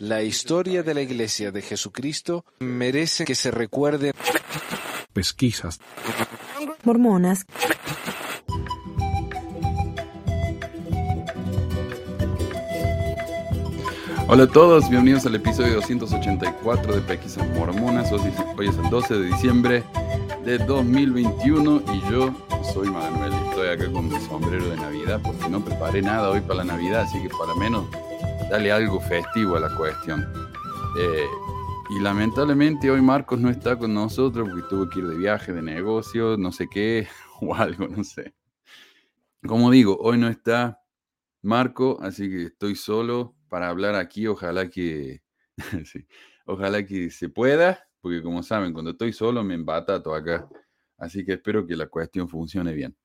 La historia de la Iglesia de Jesucristo merece que se recuerde. Pesquisas. Mormonas. Hola a todos, bienvenidos al episodio 284 de Pesquisas Mormonas. Hoy es el 12 de diciembre de 2021 y yo soy Manuel. Estoy acá con mi sombrero de Navidad porque no preparé nada hoy para la Navidad, así que para menos dale algo festivo a la cuestión. Eh, y lamentablemente hoy Marcos no está con nosotros porque tuvo que ir de viaje, de negocio, no sé qué, o algo, no sé. Como digo, hoy no está Marco, así que estoy solo para hablar aquí. Ojalá que, ojalá que se pueda, porque como saben, cuando estoy solo me todo acá. Así que espero que la cuestión funcione bien.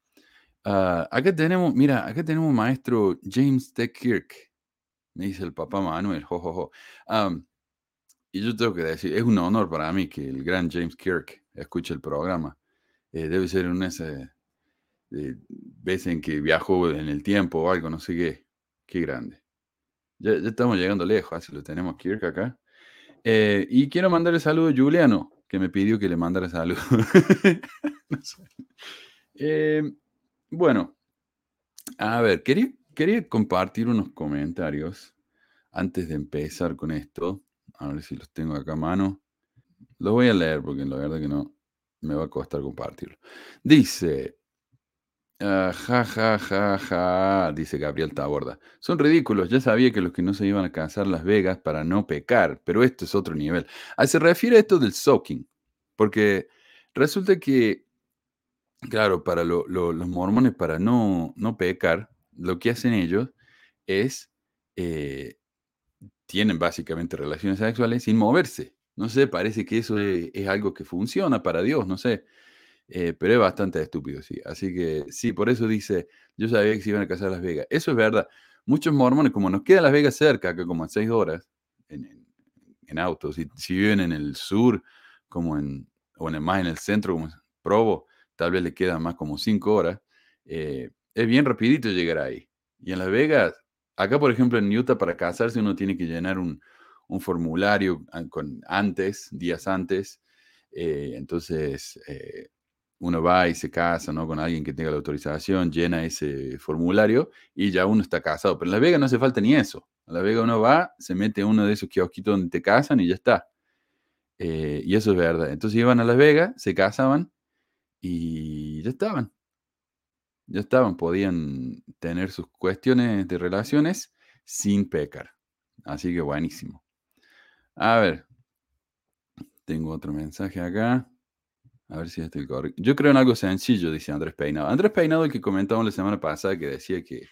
Ah, acá tenemos, mira, acá tenemos maestro James T. Kirk me dice el papá Manuel, jojojo. y yo tengo que decir, es un honor para mí que el gran James Kirk escuche el programa. Eh, debe ser una de veces en que viajo en el tiempo o algo, no sé qué. Qué grande. Ya, estamos llegando lejos, así lo tenemos Kirk acá. Eh, y quiero mandarle saludo a Juliano, que me pidió que le mandara saludo. Em, bueno, a ver, quería, Quería compartir unos comentarios antes de empezar con esto. A ver si los tengo acá a mano. Los voy a leer porque la verdad que no me va a costar compartirlo. Dice, ah, ja, ja, ja, ja, dice Gabriel Taborda. Son ridículos. Ya sabía que los que no se iban a casar Las Vegas para no pecar, pero esto es otro nivel. Ah, se refiere a esto del soaking, porque resulta que, claro, para los mormones, para no, no pecar, lo que hacen ellos es, eh, tienen básicamente relaciones sexuales sin moverse. No sé, parece que eso es, algo que funciona para Dios, no sé. Eh, pero es bastante estúpido, sí. Así que sí, por eso dice, yo sabía que se iban a casar a Las Vegas. Eso es verdad. Muchos mormones, como nos queda Las Vegas cerca, que como a seis horas en, en, autos, si, si, viven en el sur, como en, o en más en el centro, como Provo, tal vez le quedan más como cinco horas. Eh, es bien rapidito llegar ahí. Y en Las Vegas, acá por ejemplo en Utah para casarse uno tiene que llenar un, formulario con, antes, días antes. Eh, entonces eh, uno va y se casa ¿no? con alguien que tenga la autorización, llena ese formulario y ya uno está casado. Pero en Las Vegas no hace falta ni eso. En Las Vegas uno va, se mete uno de esos kiosquitos donde te casan y ya está. Eh, y eso es verdad. Entonces iban a Las Vegas, se casaban y ya estaban ya estaban, podían tener sus cuestiones de relaciones sin pecar. Así que buenísimo. A ver, tengo otro mensaje acá. A ver si este el correcto. Yo creo en algo sencillo, dice Andrés Peinado. Andrés Peinado, el que comentamos la semana pasada, que decía que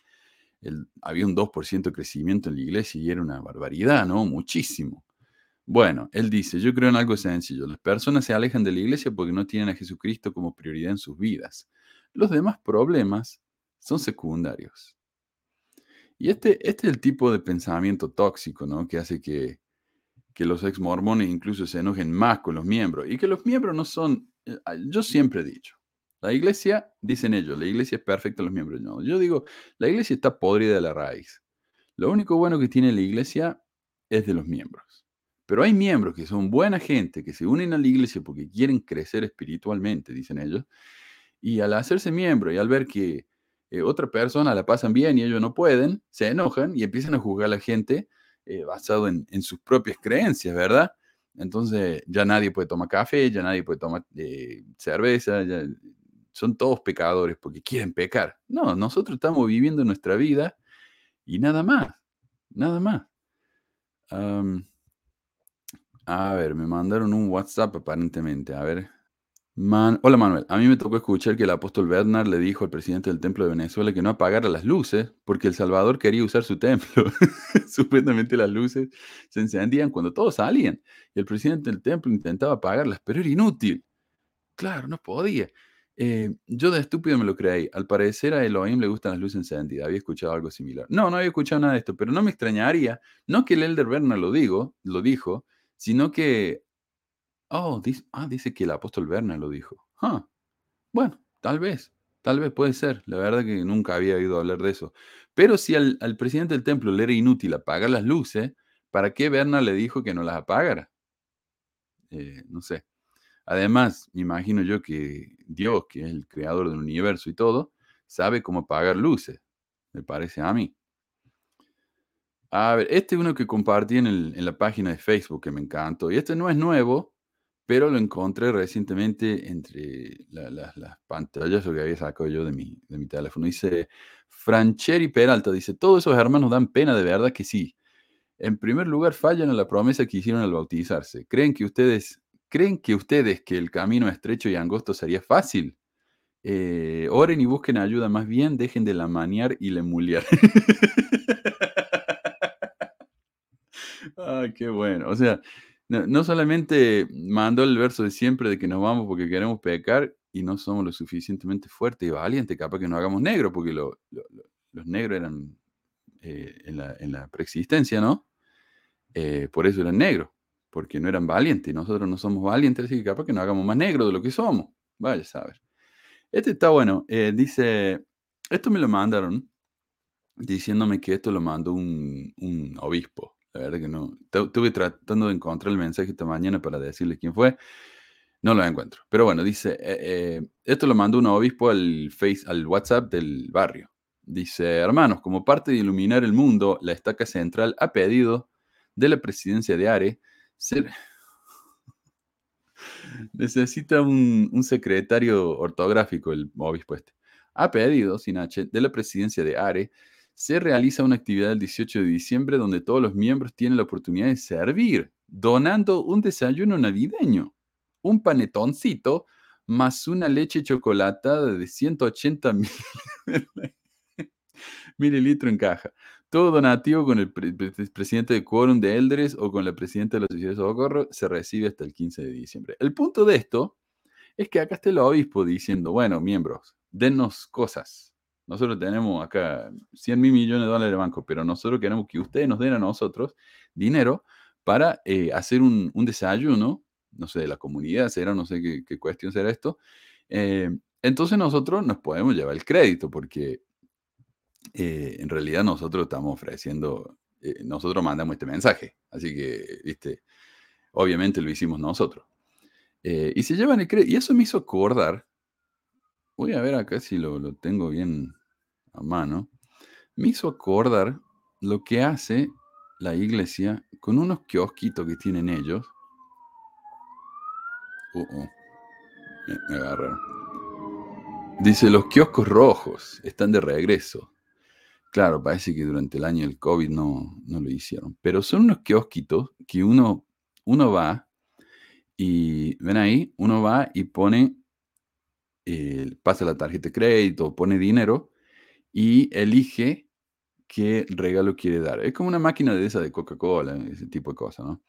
había un 2% de crecimiento en la iglesia y era una barbaridad, ¿no? Muchísimo. Bueno, él dice, yo creo en algo sencillo. Las personas se alejan de la iglesia porque no tienen a Jesucristo como prioridad en sus vidas. Los demás problemas son secundarios. Y este, este es el tipo de pensamiento tóxico, ¿no? Que hace que, los ex mormones incluso se enojen más con los miembros. Y que los miembros no son, eh, ah, yo siempre he dicho, la iglesia, dicen ellos, la iglesia es perfecta, los miembros no. Yo digo, la iglesia está podrida de la raíz. Lo único bueno que tiene la iglesia es de los miembros. Pero hay miembros que son buena gente, que se unen a la iglesia porque quieren crecer espiritualmente, dicen ellos, y al hacerse miembro y al ver que eh, otra persona la pasan bien y ellos no pueden, se enojan y empiezan a juzgar a la gente eh, basado en, sus propias creencias, ¿verdad? Entonces ya nadie puede tomar café, ya nadie puede tomar eh, cerveza, son todos pecadores porque quieren pecar. No, nosotros estamos viviendo nuestra vida y nada más, nada más. a ver, me mandaron un WhatsApp aparentemente, a ver. Hola Manuel, a mí me tocó escuchar que el apóstol Bernard le dijo al presidente del templo de Venezuela que no apagara las luces porque El Salvador quería usar su templo. Supuestamente las luces se encendían cuando todos salían y el presidente del templo intentaba apagarlas, pero era inútil. Claro, no podía. Eh, yo de estúpido me lo creí. Al parecer a Elohim le gustan las luces encendidas. Había escuchado algo similar. No, no había escuchado nada de esto, pero no me extrañaría, no que el Elder Bernard lo, digo, lo dijo, sino que Oh, dice, ah, dice que el apóstol Berna lo dijo. Ah, bueno, tal vez, tal vez puede ser. La verdad que nunca había oído hablar de eso. Pero si al, presidente del templo le era inútil apagar las luces, ¿Para qué Berna le dijo que no las apagara? Eh, no sé. Además, me imagino yo que Dios, que es el creador del universo y todo, sabe cómo apagar luces, me parece a mí. A ver, este es uno que compartí en, la página de Facebook que me encantó. Y este no es nuevo, pero lo encontré recientemente entre las pantallas que había sacado yo de mi, de mi teléfono. Dice Francheri Peralta, dice, todos esos hermanos dan pena de verdad que sí. En primer lugar, fallan en la promesa que hicieron al bautizarse. ¿Creen que ustedes, creen que ustedes que el camino estrecho y angosto sería fácil? Eh, oren y busquen ayuda, más bien dejen de la maniar y le muliar. Ay, qué bueno. O sea, no, solamente mandó el verso de siempre de que nos vamos porque queremos pecar y no somos lo suficientemente fuertes y valientes, capaz que no hagamos negro, porque los negros eran eh, en, la, en, la, preexistencia, ¿no? Eh, por eso eran negros, porque no eran valientes. Y nosotros no somos valientes, así que capaz que no hagamos más negro de lo que somos. Vaya a saber. Este está bueno. Eh, dice, esto me lo mandaron diciéndome que esto lo mandó un, un obispo. La verdad que no. Estuve tratando de encontrar el mensaje esta mañana para decirle quién fue. No lo encuentro. Pero bueno, dice, eh, eh, esto lo mandó un obispo al, face, al WhatsApp del barrio. Dice, hermanos, como parte de iluminar el mundo, la estaca central ha pedido de la presidencia de ARE. Necesita un, un, secretario ortográfico el obispo este. Ha pedido, sin H, de la presidencia de ARE se realiza una actividad el 18 de diciembre donde todos los miembros tienen la oportunidad de servir, donando un desayuno navideño, un panetoncito más una leche chocolatada de 180 mililitros en caja. Todo donativo con el presidente de Quórum de Eldres o con la presidenta de la Sociedad de Socorro se recibe hasta el 15 de diciembre. El punto de esto es que acá está el obispo diciendo, bueno, miembros, denos cosas nosotros tenemos acá 100 mil millones de dólares de banco, pero nosotros queremos que ustedes nos den a nosotros dinero para eh, hacer un, desayuno, no sé, de la comunidad será, no sé qué, cuestión será esto. Eh, entonces nosotros nos podemos llevar el crédito porque eh, en realidad nosotros estamos ofreciendo, nosotros mandamos este mensaje. Así que, viste, obviamente lo hicimos nosotros. y se llevan el crédito. Y eso me hizo acordar Voy a ver acá si lo, tengo bien a mano. Me hizo acordar lo que hace la iglesia con unos kiosquitos que tienen ellos. Uh, uh. Me, agarraron. Dice, los kioscos rojos están de regreso. Claro, parece que durante el año del COVID no, no lo hicieron. Pero son unos kiosquitos que uno, uno va y, ven ahí, uno va y pone eh, pasa la tarjeta de crédito, pone dinero y elige qué regalo quiere dar. Es como una máquina de esa de Coca-Cola, ese tipo de cosas, ¿no?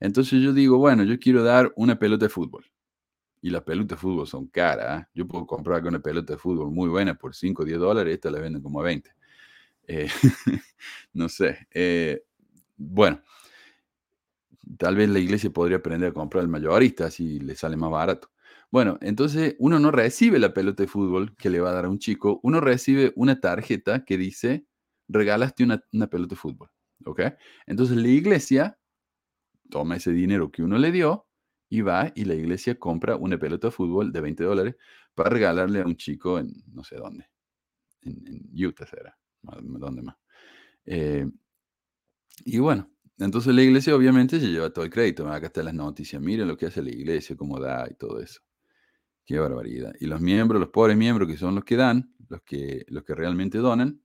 Entonces yo digo, bueno, yo quiero dar una pelota de fútbol. Y las pelotas de fútbol son caras. ¿eh? Yo puedo comprar una pelota de fútbol muy buena por 5 o 10 dólares, esta la venden como a 20. Eh, no sé. bueno, tal vez la iglesia podría aprender a comprar el mayorista, así le sale más barato. Bueno, entonces uno no recibe la pelota de fútbol que le va a dar a un chico, uno recibe una tarjeta que dice, regalaste una, pelota de fútbol, ¿ok? Entonces la iglesia toma ese dinero que uno le dio y va y la iglesia compra una pelota de fútbol de 20 dólares para regalarle a un chico en no sé dónde, en, Utah será, ¿dónde más? Eh, y bueno, entonces la iglesia obviamente se lleva todo el crédito. Acá están las noticias, miren lo que hace la iglesia, cómo da y todo eso. Qué barbaridad. Y los miembros, los pobres miembros que son los que dan, los que, los que realmente donan,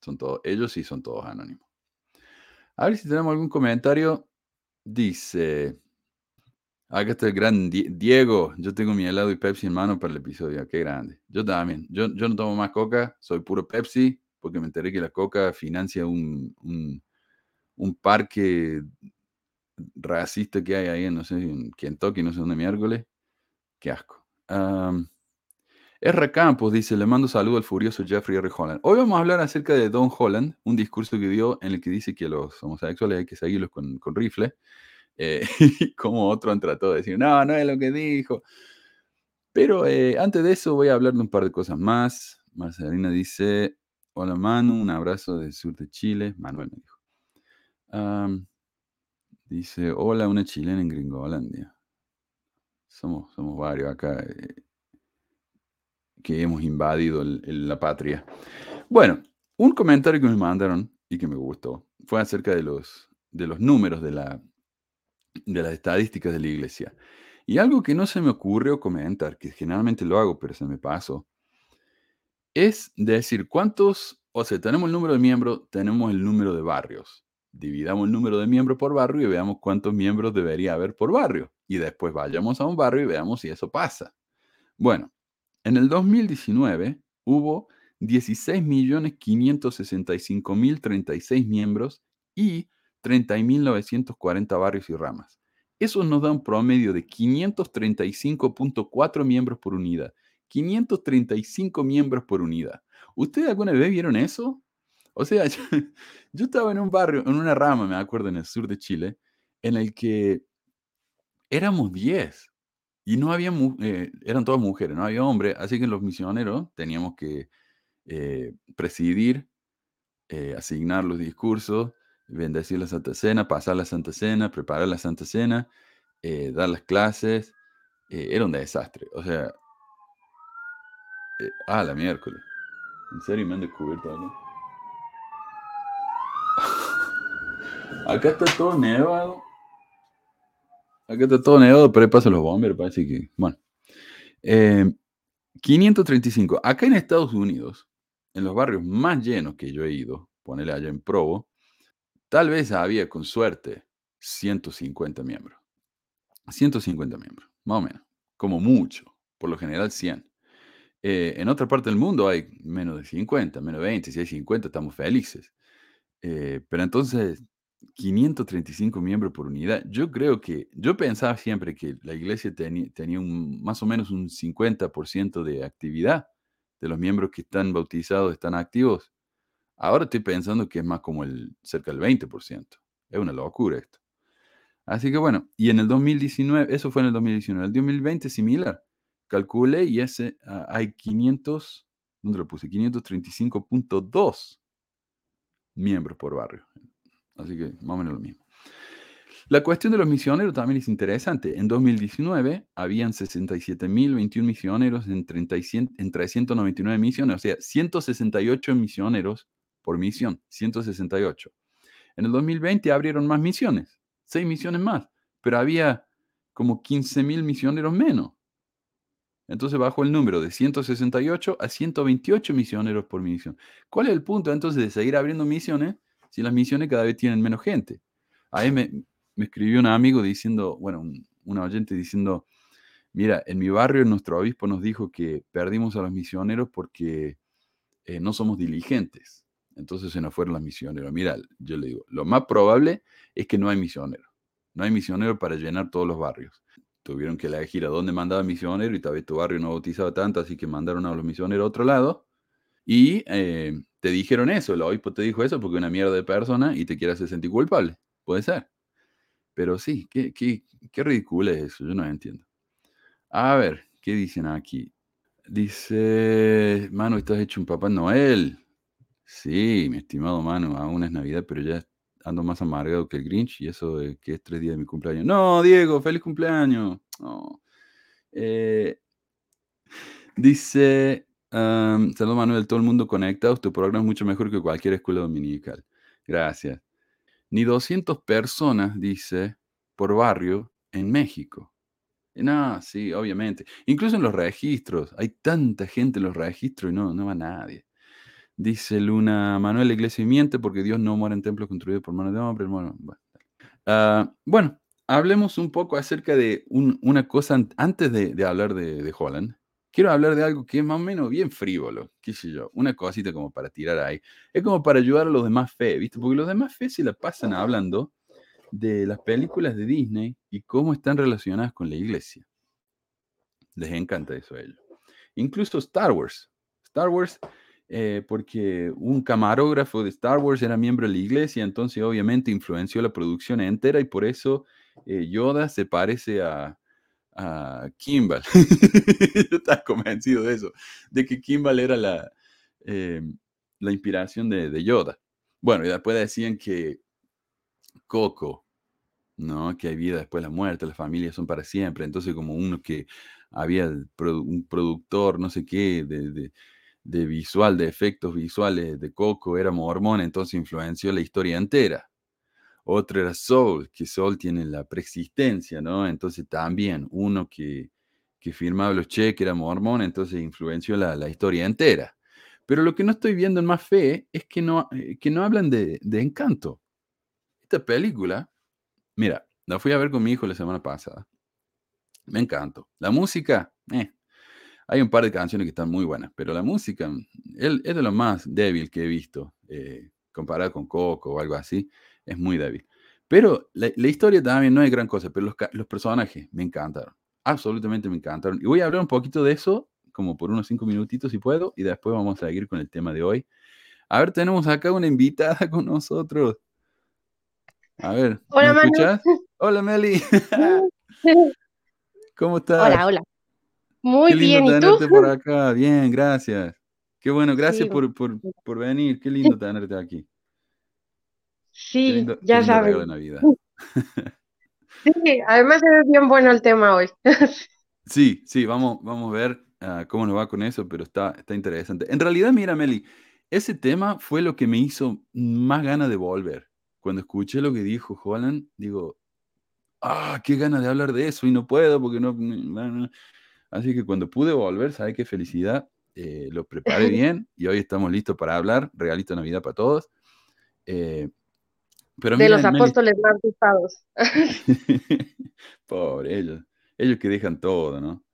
son todos, ellos sí son todos anónimos. A ver si tenemos algún comentario. Dice, acá está el gran Diego, yo tengo mi helado y Pepsi en mano para el episodio, qué grande. Yo también, yo, yo no tomo más coca, soy puro Pepsi, porque me enteré que la coca financia un, un, parque racista que hay ahí, no sé, en Kentucky, no sé dónde miércoles, Qué asco. R. Campos dice, le mando saludo al furioso Jeffrey R. Holland. Hoy vamos a hablar acerca de Don Holland, un discurso que dio en el que dice que los homosexuales hay que seguirlos con, rifle. Eh, y como otro han tratado de decir, no, no es lo que dijo. Pero eh, antes de eso voy a hablar de un par de cosas más. Marcelina dice, hola Manu, un abrazo del sur de Chile. Manuel me dijo. Dice, hola, una chilena en Gringolandia. Somos, somos varios acá eh, que hemos invadido la patria. Bueno, un comentario que me mandaron y que me gustó fue acerca de los, de los números de, la, de las estadísticas de la iglesia. Y algo que no se me ocurrió comentar, que generalmente lo hago, pero se me pasó, es decir, cuántos, o sea, tenemos el número de miembros, tenemos el número de barrios. Dividamos el número de miembros por barrio y veamos cuántos miembros debería haber por barrio. Y después vayamos a un barrio y veamos si eso pasa. Bueno, en el 2019 hubo 16.565.036 miembros y 30.940 barrios y ramas. Eso nos da un promedio de 535.4 miembros por unidad. 535 miembros por unidad. ¿Ustedes alguna vez vieron eso? O sea, yo, estaba en un barrio, en una rama, me acuerdo, en el sur de Chile, en el que éramos 10 y no había, eh, eran todas mujeres, no había hombres, así que los misioneros teníamos que eh, presidir, eh, asignar los discursos, bendecir la Santa Cena, pasar la Santa Cena, preparar la Santa Cena, eh, dar las clases. era un desastre. O sea, ah, la miércoles. ¿En serio me han descubierto algo? Acá está todo nevado. Acá está todo nevado, pero ahí pasan los bomberos, parece que. Bueno. Eh, 535. Acá en Estados Unidos, en los barrios más llenos que yo he ido, ponele allá en Provo, tal vez había con suerte 150 miembros. 150 miembros, más o menos. Como mucho. Por lo general 100. Eh, en otra parte del mundo hay menos de 50, menos de 20. Si hay 50, estamos felices. Eh, pero entonces, 535 miembros por unidad. Yo creo que, yo pensaba siempre que la iglesia tenía un, más o menos un 50% de actividad de los miembros que están bautizados, están activos. Ahora estoy pensando que es más como el cerca del 20%. Es una locura esto. Así que bueno, y en el 2019, eso fue en el 2019, el 2020 similar. Calculé y ese ah, hay 500, ¿dónde lo puse? 535.2 miembros por barrio. Así que más o menos lo mismo. La cuestión de los misioneros también es interesante. En 2019 habían 67.021 misioneros en, 30 y cien- en 399 misiones, o sea, 168 misioneros por misión, 168. En el 2020 abrieron más misiones, 6 misiones más, pero había como 15.000 misioneros menos. Entonces bajó el número de 168 a 128 misioneros por misión. ¿Cuál es el punto entonces de seguir abriendo misiones si las misiones cada vez tienen menos gente? Ahí me, me escribió un amigo diciendo, bueno, un, oyente diciendo, mira, en mi barrio nuestro obispo nos dijo que perdimos a los misioneros porque eh, no somos diligentes. Entonces se nos fueron los misioneros. Mira, yo le digo, lo más probable es que no hay misioneros. No hay misioneros para llenar todos los barrios. Tuvieron que elegir a dónde mandaba misioneros y tal vez tu barrio no bautizaba tanto, así que mandaron a los misioneros a otro lado. Y eh, te dijeron eso, el obispo te dijo eso porque una mierda de persona y te quiere hacer sentir culpable. Puede ser. Pero sí, qué, qué, qué ridículo es eso, yo no entiendo. A ver, ¿qué dicen aquí? Dice, Manu, estás hecho un Papá Noel. Sí, mi estimado Manu, aún es Navidad, pero ya ando más amargado que el Grinch y eso de que es tres días de mi cumpleaños. No, Diego, feliz cumpleaños. No. Eh, dice, um, Manuel, todo el mundo conectado, tu programa es mucho mejor que cualquier escuela dominical. Gracias. Ni 200 personas, dice, por barrio en México. No, sí, obviamente. Incluso en los registros, hay tanta gente en los registros y no, no va nadie. Dice Luna, Manuel, la iglesia miente porque Dios no muere en templos construidos por manos de hombres. Ah, bueno, hablemos un poco acerca de un- una cosa an- antes de, de hablar de, de Holland. Quiero hablar de algo que es más o menos bien frívolo, qué sé yo, una cosita como para tirar ahí. Es como para ayudar a los demás fe, ¿viste? Porque los demás fe se la pasan hablando de las películas de Disney y cómo están relacionadas con la iglesia. Les encanta eso a ellos. Incluso Star Wars. Star Wars, eh, porque un camarógrafo de Star Wars era miembro de la iglesia, entonces obviamente influenció la producción entera y por eso eh, Yoda se parece a, a Kimball. Yo estaba convencido de eso, de que Kimball era la, eh, la inspiración de, de Yoda. Bueno, y después decían que Coco, ¿no? Que hay vida después de la muerte, las familias son para siempre. Entonces, como uno que había un productor, no sé qué, de, de, visual, de efectos visuales de Coco, era mormón, entonces influenció la historia entera. Otro era Soul, que Soul tiene la preexistencia, ¿no? Entonces también uno que, que firmaba los cheques era mormón, entonces influenció la, la, historia entera. Pero lo que no estoy viendo en Más Fe es que no, eh, que no hablan de, de encanto. Esta película Mira, la fui a ver con mi hijo la semana pasada. Me encantó. La música, eh, hay un par de canciones que están muy buenas, pero la música él, es de lo más débil que he visto, eh, comparado con Coco o algo así, es muy débil. Pero la, historia también no es gran cosa, pero los, los, personajes me encantaron, absolutamente me encantaron. Y voy a hablar un poquito de eso, como por unos cinco minutitos si puedo, y después vamos a seguir con el tema de hoy. A ver, tenemos acá una invitada con nosotros. A ver, hola, ¿me escuchas? Hola, Meli. ¿Cómo estás? Hola, hola. Muy Qué lindo bien, ¿y tenerte tú? por acá. Bien, gracias. Qué bueno, gracias por, por, por, venir. Qué lindo tenerte aquí. Sí, lindo, ya sabes. Navidad. Sí, además es bien bueno el tema hoy. sí, sí, vamos, vamos a ver uh, cómo nos va con eso, pero está, está interesante. En realidad, mira, Meli, ese tema fue lo que me hizo más ganas de volver cuando escuché lo que dijo Holland, digo, ah, qué ganas de hablar de eso y no puedo porque no... Así que cuando pude volver, ¿sabes qué felicidad? Eh, lo preparé bien y hoy estamos listos para hablar. Regalito Navidad para todos. Eh, pero de mira, los apóstoles más gustados. Pobre ellos. Ellos que dejan todo, ¿no?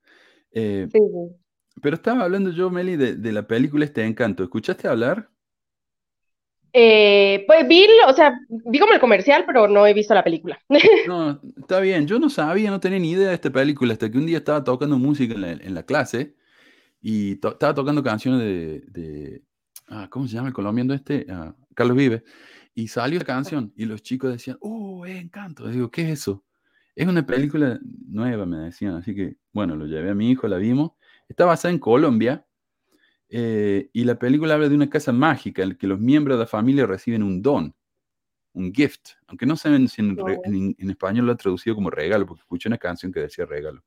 Eh, Sí, sí. pero estaba hablando yo, Meli, de, de la película Este Encanto. ¿Escuchaste hablar? Eh, pues vi, o sea, vi como el comercial, pero no he visto la película. No, está bien. Yo no sabía, no tenía ni idea de esta película hasta que un día estaba tocando música en la, en la clase y to- estaba tocando canciones de, de- ah, ¿cómo se llama el colombiano este? Ah, Carlos Vives. Y salió la canción y los chicos decían, ¡Oh, es Encanto! Y digo, ¿qué es eso? Es una película nueva, me decían. Así que, bueno, lo llevé a mi hijo, la vimos. Está basada en Colombia eh, y la película habla de una casa mágica en la que los miembros de la familia reciben un don, un gift, aunque no saben si en, en- en español lo ha traducido como regalo, porque escuché una canción que decía regalo.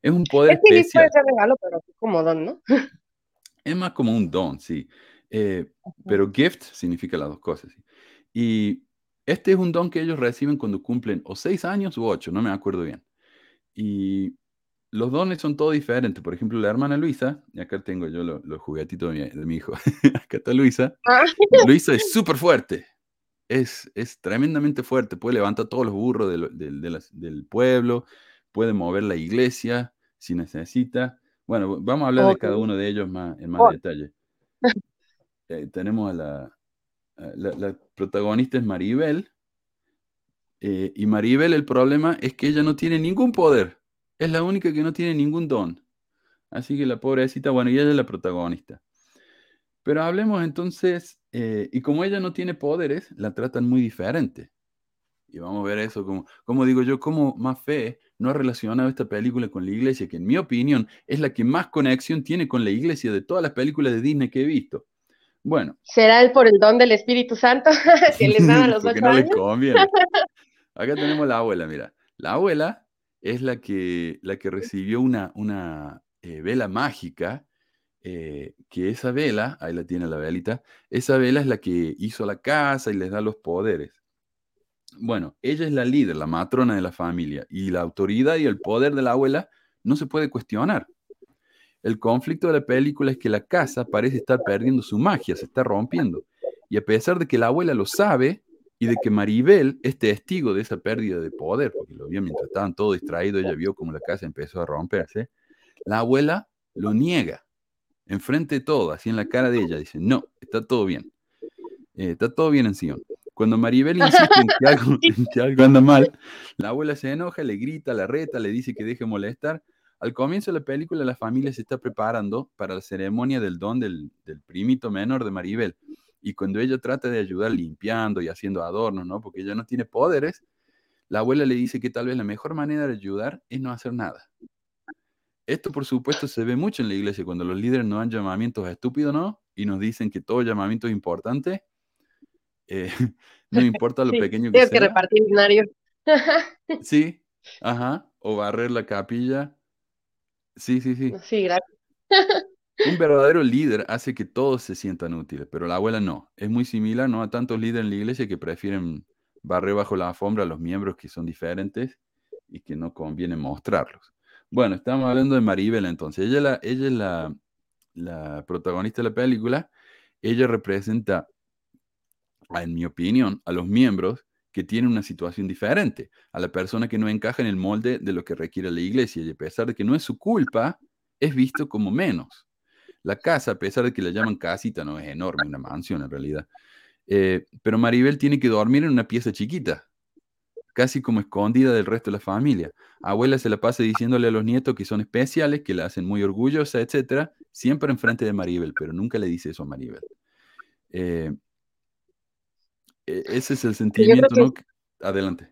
Es un poder Es sí especial, ser regalo, pero como don, ¿no? es más como un don, sí. Eh, pero gift significa las dos cosas. ¿sí? Y este es un don que ellos reciben cuando cumplen o seis años u ocho, no me acuerdo bien. Y los dones son todos diferentes. Por ejemplo, la hermana Luisa, y acá tengo yo lo- los juguetitos de mi, de mi hijo. acá está Luisa. Ah, Luisa es súper fuerte. Es, es tremendamente fuerte. Puede levantar todos los burros del, del- pueblo. Puede mover la iglesia si necesita. Bueno, vamos a hablar de cada uno de ellos más, en más Oh. detalle. Eh, tenemos a la, la, protagonista es Maribel. eh, y Maribel, el problema es que ella no tiene ningún poder. Es la única que no tiene ningún don. Así que la pobrecita, bueno, y ella es la protagonista. Pero hablemos entonces, eh, y como ella no tiene poderes, la tratan muy diferente. Y vamos a ver eso, como, como digo yo, como más fe no ha relacionado esta película con la iglesia, que en mi opinión es la que más conexión tiene con la iglesia de todas las películas de Disney que he visto. Bueno, ¿Será el por el don del Espíritu Santo que les dan a los ocho no conviene. Acá tenemos la abuela, mira. La abuela es la que, la que recibió una, una eh, vela mágica, eh, que esa vela, ahí la tiene la velita, esa vela es la que hizo la casa y les da los poderes. Bueno, ella es la líder, la matrona de la familia, y la autoridad y el poder de la abuela no se puede cuestionar. El conflicto de la película es que la casa parece estar perdiendo su magia, se está rompiendo. Y a pesar de que la abuela lo sabe y de que Maribel es testigo de esa pérdida de poder, porque lo vio mientras estaban todos distraídos, ella vio como la casa empezó a romperse, la abuela lo niega, enfrente de todo, así en la cara de ella, dice, no, está todo bien, Eh, está todo bien en Sion. Cuando Maribel insiste en que, algo, en que algo anda mal, la abuela se enoja, le grita, la reta, le dice que deje molestar. Al comienzo de la película, la familia se está preparando para la ceremonia del don del, del primito menor de Maribel. Y cuando ella trata de ayudar limpiando y haciendo adornos, ¿no? Porque ella no tiene poderes, la abuela le dice que tal vez la mejor manera de ayudar es no hacer nada. Esto, por supuesto, se ve mucho en la iglesia cuando los líderes nos dan llamamientos estúpidos, ¿no? Y nos dicen que todo llamamiento es importante. Eh, no importa lo Sí, pequeño que que sea. repartir binarios. Sí, ajá. O barrer la capilla. Sí, sí, sí. Sí, gracias. Un verdadero líder hace que todos se sientan útiles, pero la abuela no. Es muy similar, ¿no? A tantos líderes en la iglesia que prefieren barrer bajo la alfombra a los miembros que son diferentes y que no conviene mostrarlos. Bueno, estamos hablando de Maribel entonces. Ella, la, ella es la, la protagonista de la película. Ella representa, en mi opinión, a los miembros que tienen una situación diferente, a la persona que no encaja en el molde de lo que requiere la iglesia y a pesar de que no es su culpa, es visto como menos. La casa, a pesar de que la llaman casita, no es enorme, una mansión en realidad. Eh, pero Maribel tiene que dormir en una pieza chiquita, casi como escondida del resto de la familia. Abuela se la pasa diciéndole a los nietos que son especiales, que la hacen muy orgullosa, etcétera, siempre enfrente de Maribel, pero nunca le dice eso a Maribel. Eh, ese es el sentimiento, que ¿no? Adelante.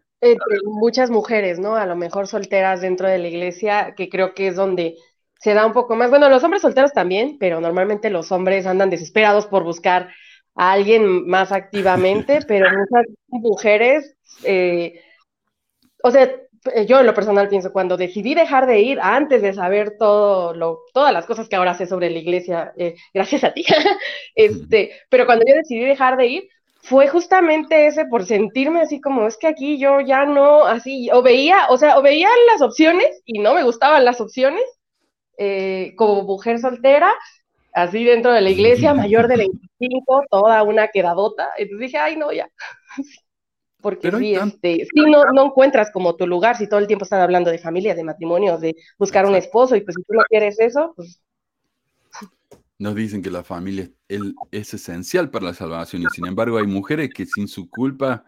Muchas mujeres, ¿no? A lo mejor solteras dentro de la iglesia, que creo que es donde se da un poco más. Bueno, los hombres solteros también, pero normalmente los hombres andan desesperados por buscar a alguien más activamente, pero muchas mujeres, eh, o sea, yo en lo personal pienso, cuando decidí dejar de ir, antes de saber todo lo, todas las cosas que ahora sé sobre la iglesia, eh, gracias a ti, este, pero cuando yo decidí dejar de ir, fue justamente ese por sentirme así como, es que aquí yo ya no, así, o veía, o sea, o veía las opciones y no me gustaban las opciones, eh, como mujer soltera, así dentro de la iglesia, mayor de 25, toda una quedadota, entonces dije, ay, no, ya. Porque sí, este, sí no, no encuentras como tu lugar si todo el tiempo están hablando de familia, de matrimonios, de buscar un esposo, y pues si tú no quieres eso, pues Nos dicen que la familia es, esencial para la salvación y sin embargo hay mujeres que sin su culpa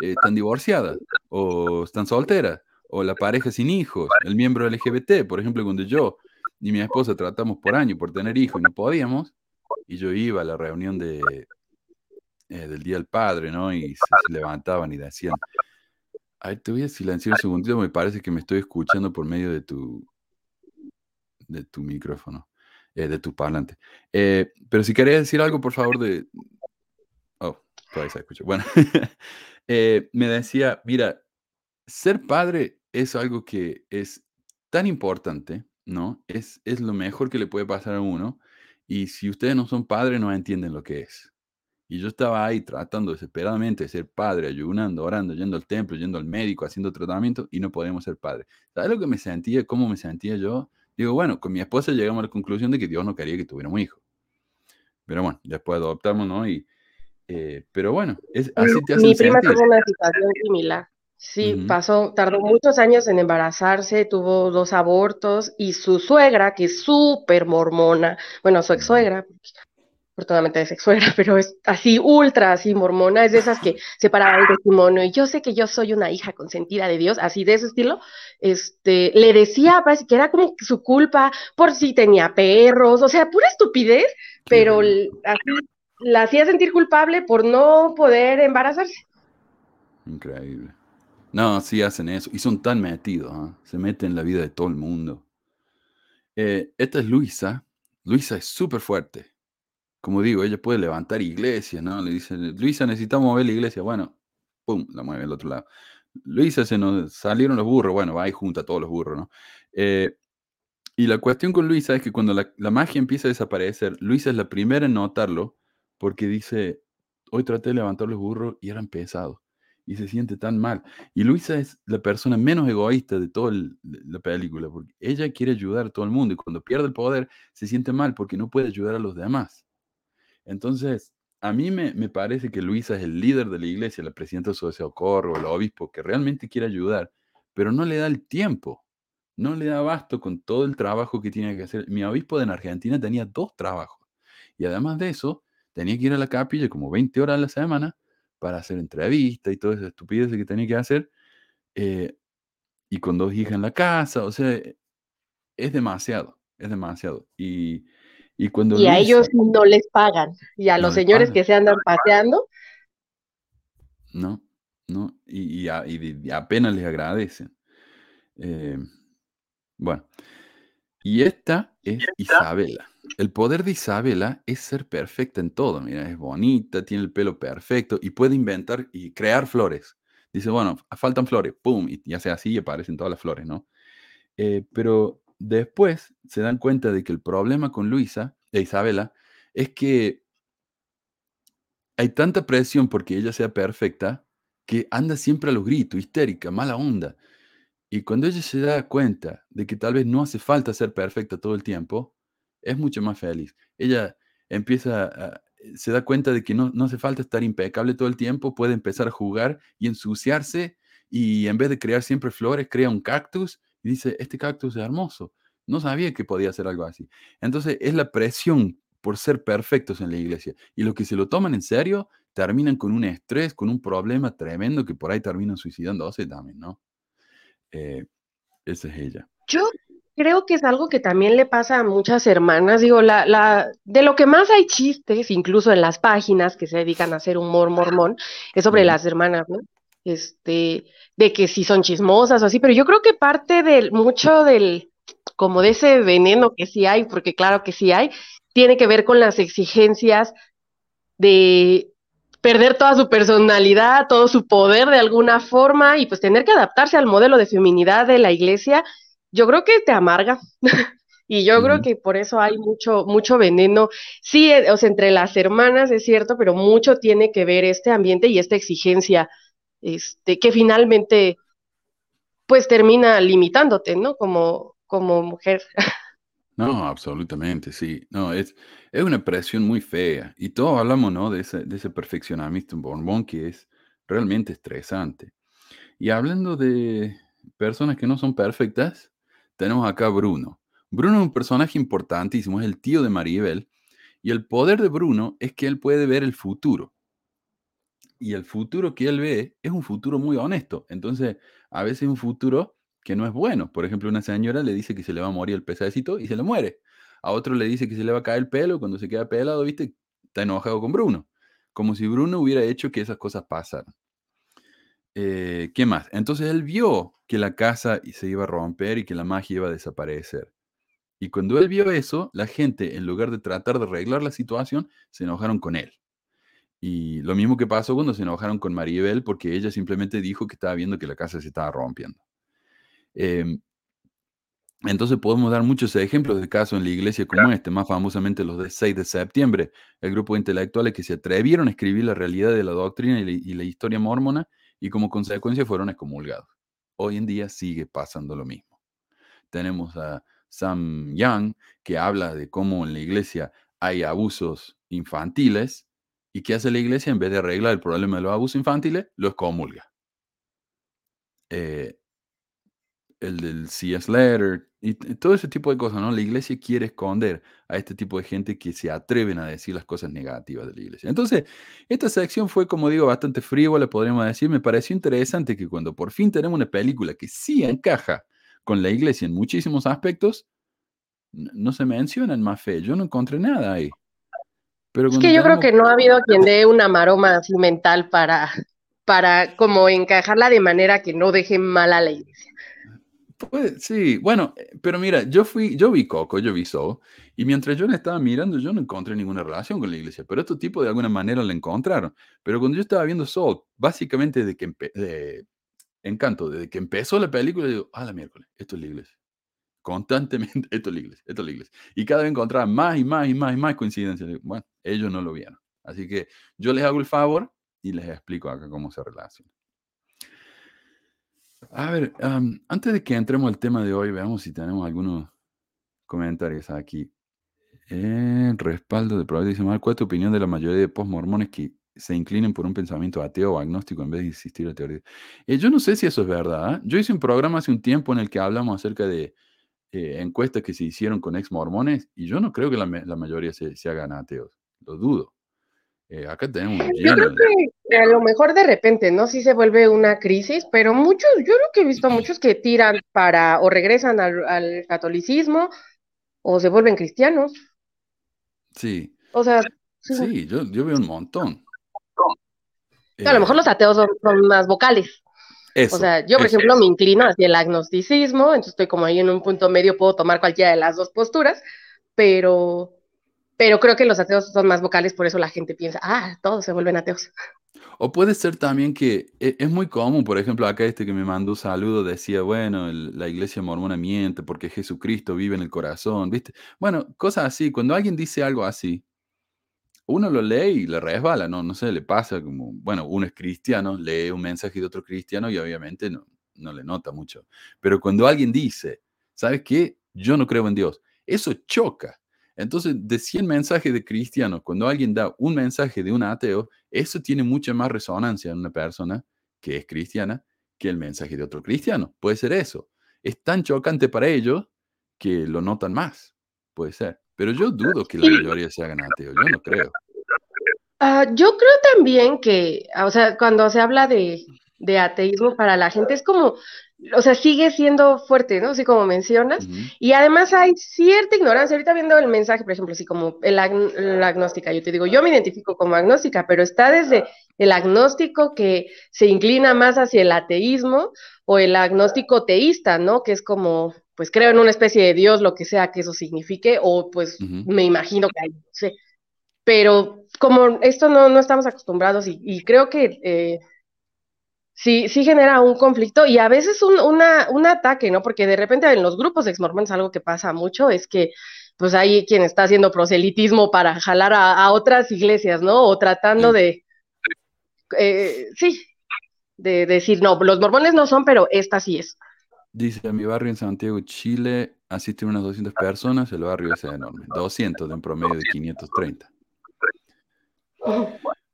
eh, están divorciadas o están solteras o la pareja sin hijos, el miembro LGBT, por ejemplo, cuando yo y mi esposa tratamos por año por tener hijos y no podíamos y yo iba a la reunión de, eh, del Día del Padre, ¿no? Y se, se levantaban y decían, ay, te voy a silenciar un segundito, me parece que me estoy escuchando por medio de tu, de tu micrófono, eh, de tu parlante. Eh, pero si querías decir algo, por favor, de... Oh, todavía se. Bueno, eh, me decía, mira, ser padre es algo que es tan importante, ¿no? Es, es lo mejor que le puede pasar a uno. Y si ustedes no son padres, no entienden lo que es. Y yo estaba ahí tratando desesperadamente de ser padre, ayunando, orando, yendo al templo, yendo al médico, haciendo tratamiento y no podíamos ser padres. ¿Sabes lo que me sentía? ¿Cómo me sentía yo? Digo, bueno, con mi esposa llegamos a la conclusión de que Dios no quería que tuviéramos un hijo. Pero bueno, después adoptamos, ¿no? Y, eh, pero bueno, es, así te hacen mi prima tuvo una situación similar. Sí, pasó, tardó muchos años en embarazarse, tuvo dos abortos y su suegra, que es súper mormona, bueno, su ex suegra, afortunadamente es ex suegra, pero es así ultra, así mormona, es de esas que se paraba el testimonio y yo sé que yo soy una hija consentida de Dios, así de ese estilo, este, le decía, parece que era como su culpa por si tenía perros, o sea, pura estupidez, pero así la hacía sentir culpable por no poder embarazarse. Increíble. No, sí hacen eso. Y son tan metidos, ¿ah? Se meten en la vida de todo el mundo. Eh, esta es Luisa. Luisa es súper fuerte. Como digo, ella puede levantar iglesias, ¿no? Le dicen, Luisa, necesitamos mover la iglesia. Bueno, pum, la mueve al otro lado. Luisa, se nos salieron los burros. Bueno, va y junta a todos los burros, ¿no? Eh, y la cuestión con Luisa es que cuando la, magia empieza a desaparecer, Luisa es la primera en notarlo porque dice, hoy traté de levantar los burros y eran pesados. Y se siente tan mal. Y Luisa es la persona menos egoísta de toda la película, porque ella quiere ayudar a todo el mundo y cuando pierde el poder se siente mal porque no puede ayudar a los demás. Entonces, a mí me, me parece que Luisa es el líder de la iglesia, la presidenta de su socorro, el obispo, que realmente quiere ayudar, pero no le da el tiempo, no le da abasto con todo el trabajo que tiene que hacer. Mi obispo en Argentina tenía dos trabajos y además de eso, tenía que ir a la capilla como 20 horas a la semana para hacer entrevistas y todas esas estupideces que tenía que hacer, eh, y con dos hijas en la casa, o sea, es demasiado, es demasiado. Y, y cuando Y a ellos no les pagan. Y a No los señores pagan. que se andan paseando, No, no, y, y a- y de- y apenas les agradecen. Eh, bueno, y esta es Isabela. el poder de Isabela es ser perfecta en todo. Mira, es bonita, tiene el pelo perfecto y puede inventar y crear flores. Dice, bueno, faltan flores, pum, y ya sea así y aparecen todas las flores, ¿no? Eh, pero después se dan cuenta de que el problema con Luisa e Isabela es que hay tanta presión porque ella sea perfecta que anda siempre a los gritos, histérica, mala onda. Y cuando ella se da cuenta de que tal vez no hace falta ser perfecta todo el tiempo, es mucho más feliz. Ella empieza a, se da cuenta de que no, no hace falta estar impecable todo el tiempo, puede empezar a jugar y ensuciarse y en vez de crear siempre flores, crea un cactus y dice, este cactus es hermoso. No sabía que podía hacer algo así. Entonces es la presión por ser perfectos en la iglesia. Y los que se lo toman en serio terminan con un estrés, con un problema tremendo que por ahí terminan suicidándose también, ¿no? Eh, esa es ella. Yo creo que es algo que también le pasa a muchas hermanas. Digo, la, la, de lo que más hay chistes, incluso en las páginas que se dedican a hacer humor mormón, es sobre las hermanas, ¿no? Este, de que si son chismosas o así, pero yo creo que parte del, mucho del, como de ese veneno que sí hay, porque claro que sí hay, tiene que ver con las exigencias de perder toda su personalidad, todo su poder de alguna forma y pues tener que adaptarse al modelo de feminidad de la iglesia, yo creo que te amarga. y yo creo que por eso hay mucho, mucho veneno. Sí, eh, o sea, entre las hermanas es cierto, pero mucho tiene que ver este ambiente y esta exigencia, este, que finalmente, pues termina limitándote, ¿no? Como, como mujer. No, absolutamente, sí. No, es, es una presión muy fea. Y todos hablamos, ¿no? De ese, de ese perfeccionamiento bombón que es realmente estresante. Y hablando de personas que no son perfectas, tenemos acá a Bruno. Bruno es un personaje importantísimo, es el tío de Maribel. Y el poder de Bruno es que él puede ver el futuro. Y el futuro que él ve es un futuro muy honesto. Entonces, a veces un futuro que no es bueno. Por ejemplo, una señora le dice que se le va a morir el pesadito y se le muere. A otro le dice que se le va a caer el pelo, cuando se queda pelado, ¿viste? Está enojado con Bruno. Como si Bruno hubiera hecho que esas cosas pasaran. Eh, ¿Qué más? Entonces él vio que la casa se iba a romper y que la magia iba a desaparecer. Y cuando él vio eso, la gente, en lugar de tratar de arreglar la situación, se enojaron con él. Y lo mismo que pasó cuando se enojaron con Maribel, porque ella simplemente dijo que estaba viendo que la casa se estaba rompiendo. Em, entonces podemos dar muchos ejemplos de casos en la iglesia como este, más famosamente los de 6 de septiembre, el grupo de intelectuales que se atrevieron a escribir la realidad de la doctrina y la, historia mormona y como consecuencia fueron excomulgados. Hoy en día sigue pasando lo mismo. Tenemos a Sam Young que habla de cómo en la iglesia hay abusos infantiles y qué hace la iglesia en vez de arreglar el problema de los abusos infantiles, lo excomulga. Eh, el del CS Letter y todo ese tipo de cosas, ¿no? La iglesia quiere esconder a este tipo de gente que se atreven a decir las cosas negativas de la iglesia. Entonces, esta sección fue, como digo, bastante frívola, podríamos decir. Me pareció interesante que cuando por fin tenemos una película que sí encaja con la iglesia en muchísimos aspectos, no se mencionan más fe. Yo no encontré nada ahí. Pero es que yo creo que no ha habido quien dé una maroma así mental para, para como encajarla de manera que no deje mal a la iglesia. Pues, sí, bueno, pero mira, yo fui, yo vi Coco, yo vi Soul, y mientras yo la estaba mirando, yo no encontré ninguna relación con la iglesia, pero estos tipos de alguna manera la encontraron. Pero cuando yo estaba viendo Soul, básicamente de que de Encanto, desde que empezó la película, digo, ah, la miércoles, esto es la iglesia. Constantemente, esto es la iglesia, esto es la iglesia. Y cada vez encontraba más y más y más y más coincidencias. Bueno, ellos no lo vieron. Así que yo les hago el favor y les explico acá cómo se relaciona. A ver, antes de que entremos al tema de hoy, veamos si tenemos algunos comentarios aquí. Eh, respaldo de probabilidad dice ¿cuál es tu opinión de la mayoría de postmormones que se inclinen por un pensamiento ateo o agnóstico en vez de insistir en la teoría? Eh, yo no sé si eso es verdad. ¿eh? Yo hice un programa hace un tiempo en el que hablamos acerca de eh, encuestas que se hicieron con ex mormones y yo no creo que la, mayoría se, se hagan ateos. Lo dudo. Eh, acá tenemos Yo creo que a lo mejor de repente, ¿no? Sí se vuelve una crisis, pero muchos, yo creo que he visto muchos que tiran para o regresan al, catolicismo o se vuelven cristianos. Sí. O sea. Sí, yo, veo un montón. a lo mejor los ateos son, más vocales. O sea, yo, por ejemplo, me inclino hacia el agnosticismo, entonces estoy como ahí en un punto medio, puedo tomar cualquiera de las dos posturas, pero pero creo que los ateos son más vocales, por eso la gente piensa, ah, todos se vuelven ateos. O puede ser también que e- es muy común, por ejemplo, acá este que me mandó un saludo decía, bueno, el- la iglesia mormona miente porque Jesucristo vive en el corazón, ¿viste? Bueno, cosas así, cuando alguien dice algo así, uno lo lee y le resbala, ¿no? No sé, le pasa como, bueno, uno es cristiano, lee un mensaje de otro cristiano y obviamente no, no le nota mucho. Pero cuando alguien dice, ¿sabes qué? Yo no creo en Dios, eso choca. Entonces, de 100 mensajes de cristianos, cuando alguien da un mensaje de un ateo, eso tiene mucha más resonancia en una persona que es cristiana que el mensaje de otro cristiano. Puede ser eso. Es tan chocante para ellos que lo notan más. Puede ser. Pero yo dudo que la mayoría se hagan ateos. Yo no creo. Ah, yo creo también que, ah, o sea, cuando se habla de, de ateísmo para la gente es como, o sea, sigue siendo fuerte, ¿no? Así como mencionas. Y además hay cierta ignorancia. Ahorita viendo el mensaje, por ejemplo, así como el agn- la agnóstica, yo te digo, yo me identifico como agnóstica, pero está desde el agnóstico que se inclina más hacia el ateísmo o el agnóstico teísta, ¿no? Que es como, pues creo en una especie de Dios, lo que sea que eso signifique, o pues me imagino que hay, no sé. Pero como esto no, no estamos acostumbrados y, y creo que eh, sí, sí genera un conflicto y a veces un, una, un ataque, ¿no? Porque de repente en los grupos exmormones algo que pasa mucho es que pues hay quien está haciendo proselitismo para jalar a, a otras iglesias, ¿no? O tratando Sí. de, eh, sí, de decir, no, los mormones no son, pero esta sí es. Dice, a mi barrio en Santiago, Chile, asisten unas 200 personas, el barrio es enorme. 200 de un promedio de 530.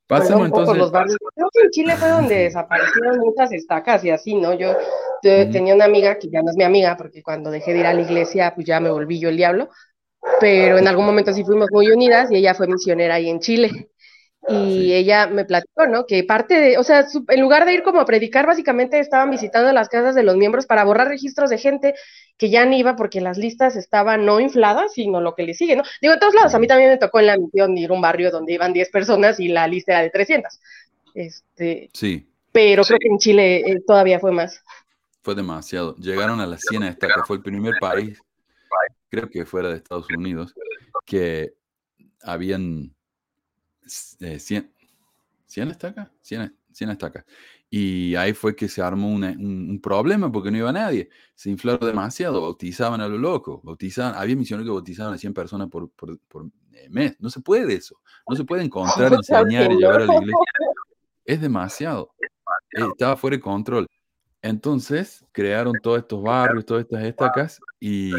Pasemos Son pocos entonces... los barrios. Creo que en Chile fue donde desaparecieron muchas estacas y así, ¿no? Yo te- Ujú. tenía una amiga que ya no es mi amiga, porque cuando dejé de ir a la iglesia, pues ya me volví yo el diablo, pero en algún momento sí fuimos muy unidas y ella fue misionera ahí en Chile. Y Sí. ella me platicó, ¿no? Que parte de, o sea, su- en lugar de ir como a predicar, básicamente estaban visitando las casas de los miembros para borrar registros de gente que ya ni iba porque las listas estaban no infladas, sino lo que le sigue, ¿no? Digo, en todos lados, a mí también me tocó en la misión ir a un barrio donde iban 10 personas y la lista era de 300. Este, Sí, pero creo que en Chile eh, todavía fue más. fue demasiado. Llegaron a la Siena Estaca, fue el primer país, creo que fuera de Estados Unidos, que habían eh, 100, 100 estacas, 100, 100 estacas. Y ahí fue que se armó una- un, un problema porque no iba nadie. Se inflaron demasiado, bautizaban a lo loco. Bautizaban, había misioneros que bautizaban a 100 personas por, por- por, eh, mes. No se puede eso. No se puede encontrar, enseñar y llevar a la iglesia. Es demasiado. Estaba fuera de control. Entonces crearon todos estos barrios, todas estas estacas, y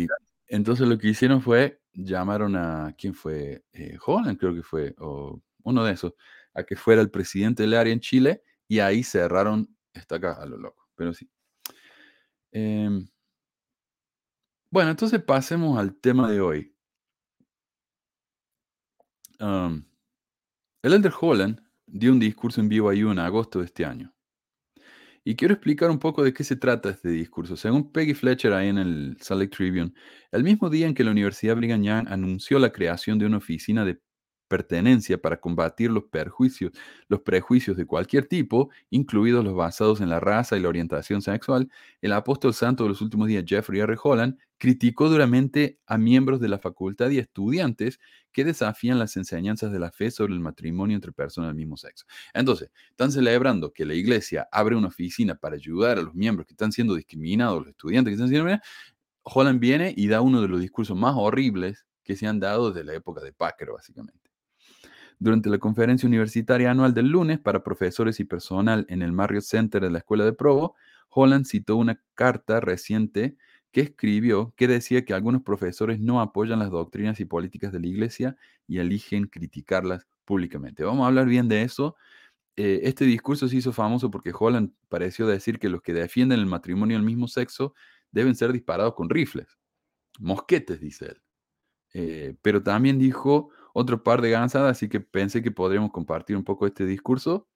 entonces lo que hicieron fue, llamaron a, ¿quién fue? Eh, Holland creo que fue, o uno de esos, a que fuera el presidente del área en Chile, y ahí cerraron estacas a lo loco, pero sí. Em, bueno, entonces pasemos al tema de hoy. Um, el Elder Holland dio un discurso en vivo ahí en agosto de este año. Y quiero explicar un poco de qué se trata este discurso. Según Peggy Fletcher ahí en el Salt Tribune, el mismo día en que la Universidad Brigham Young anunció la creación de una oficina de pertenencia para combatir los perjuicios, los prejuicios de cualquier tipo, incluidos los basados en la raza y la orientación sexual, el apóstol santo de los últimos días, Jeffrey R. Holland, criticó duramente a miembros de la facultad y estudiantes que desafían las enseñanzas de la fe sobre el matrimonio entre personas del mismo sexo. Entonces, están celebrando que la iglesia abre una oficina para ayudar a los miembros que están siendo discriminados, los estudiantes que están siendo discriminados. Holland viene y da uno de los discursos más horribles que se han dado desde la época de Packer, básicamente. Durante la conferencia universitaria anual del lunes para profesores y personal en el Marriott Center de la Escuela de Provo, Holland citó una carta reciente que escribió que decía que algunos profesores no apoyan las doctrinas y políticas de la iglesia y eligen criticarlas públicamente. Vamos a hablar bien de eso. Eh, este discurso se hizo famoso porque Holland pareció decir que los que defienden el matrimonio del mismo sexo deben ser disparados con rifles, mosquetes, dice él. Eh, pero también dijo otro par de gansadas, así que pensé que podríamos compartir un poco este discurso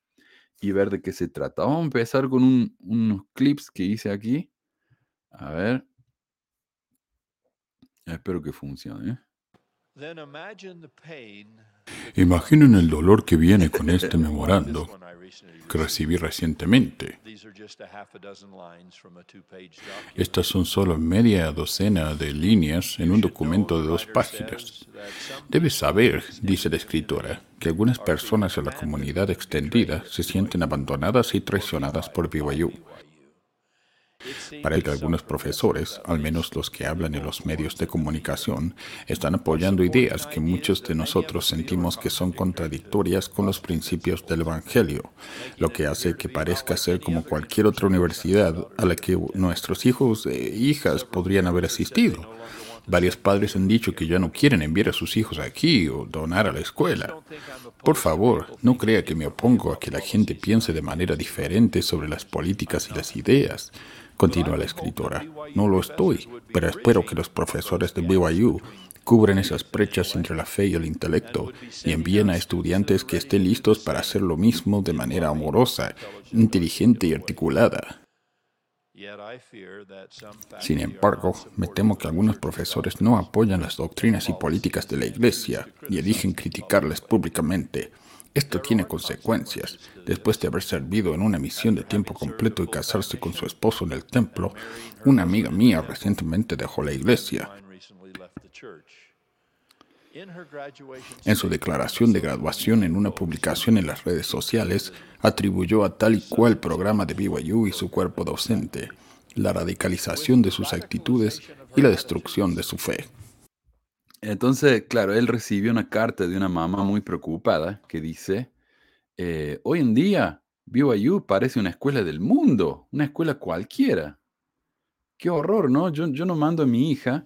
y ver de qué se trata. Vamos a empezar con un- unos clips que hice aquí. A ver. Espero que funcione. then imagine the pain Imaginen el dolor que viene con este memorando que recibí recientemente. Estas son solo media docena de líneas en un documento de dos páginas. Debes saber, dice la escritora, que algunas personas en la comunidad extendida se sienten abandonadas y traicionadas por BYU. Parece que algunos profesores, al menos los que hablan en los medios de comunicación, están apoyando ideas que muchos de nosotros sentimos que son contradictorias con los principios del Evangelio, lo que hace que parezca ser como cualquier otra universidad a la que nuestros hijos e hijas podrían haber asistido. Varios padres han dicho que ya no quieren enviar a sus hijos aquí o donar a la escuela. Por favor, no crea que me opongo a que la gente piense de manera diferente sobre las políticas y las ideas. Continúa la escritora. No lo estoy, pero espero que los profesores de BYU cubren esas brechas entre la fe y el intelecto y envíen a estudiantes que estén listos para hacer lo mismo de manera amorosa, inteligente y articulada. Sin embargo, me temo que algunos profesores no apoyan las doctrinas y políticas de la Iglesia y eligen criticarlas públicamente. Esto tiene consecuencias. Después de haber servido en una misión de tiempo completo y casarse con su esposo en el templo, una amiga mía recientemente dejó la iglesia. En su declaración de graduación en una publicación en las redes sociales, atribuyó a tal y cual programa de BYU y su cuerpo docente la radicalización de sus actitudes y la destrucción de su fe. Entonces, claro, él recibió una carta de una mamá muy preocupada que dice, eh, hoy en día BYU parece una escuela del mundo, una escuela cualquiera. Qué horror, ¿no? Yo, yo no mando a mi hija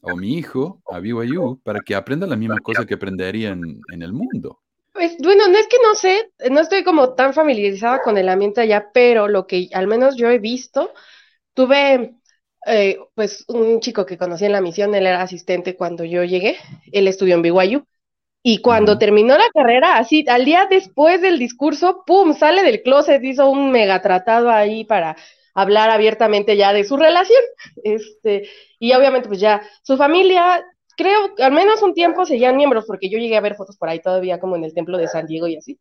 o mi hijo a BYU para que aprenda las mismas cosas que aprendería en, el mundo. Pues bueno, no es que no sé, no estoy como tan familiarizada con el ambiente allá, pero lo que al menos yo he visto, tuve eh, pues un chico que conocí en la misión, él era asistente cuando yo llegué, él estudió en BYU, y cuando terminó la carrera, así, al día después del discurso, ¡pum!, sale del closet, hizo un megatratado ahí para hablar abiertamente ya de su relación, este, y obviamente pues ya su familia, creo, al menos un tiempo seguían miembros, porque yo llegué a ver fotos por ahí todavía como en el templo de San Diego y así,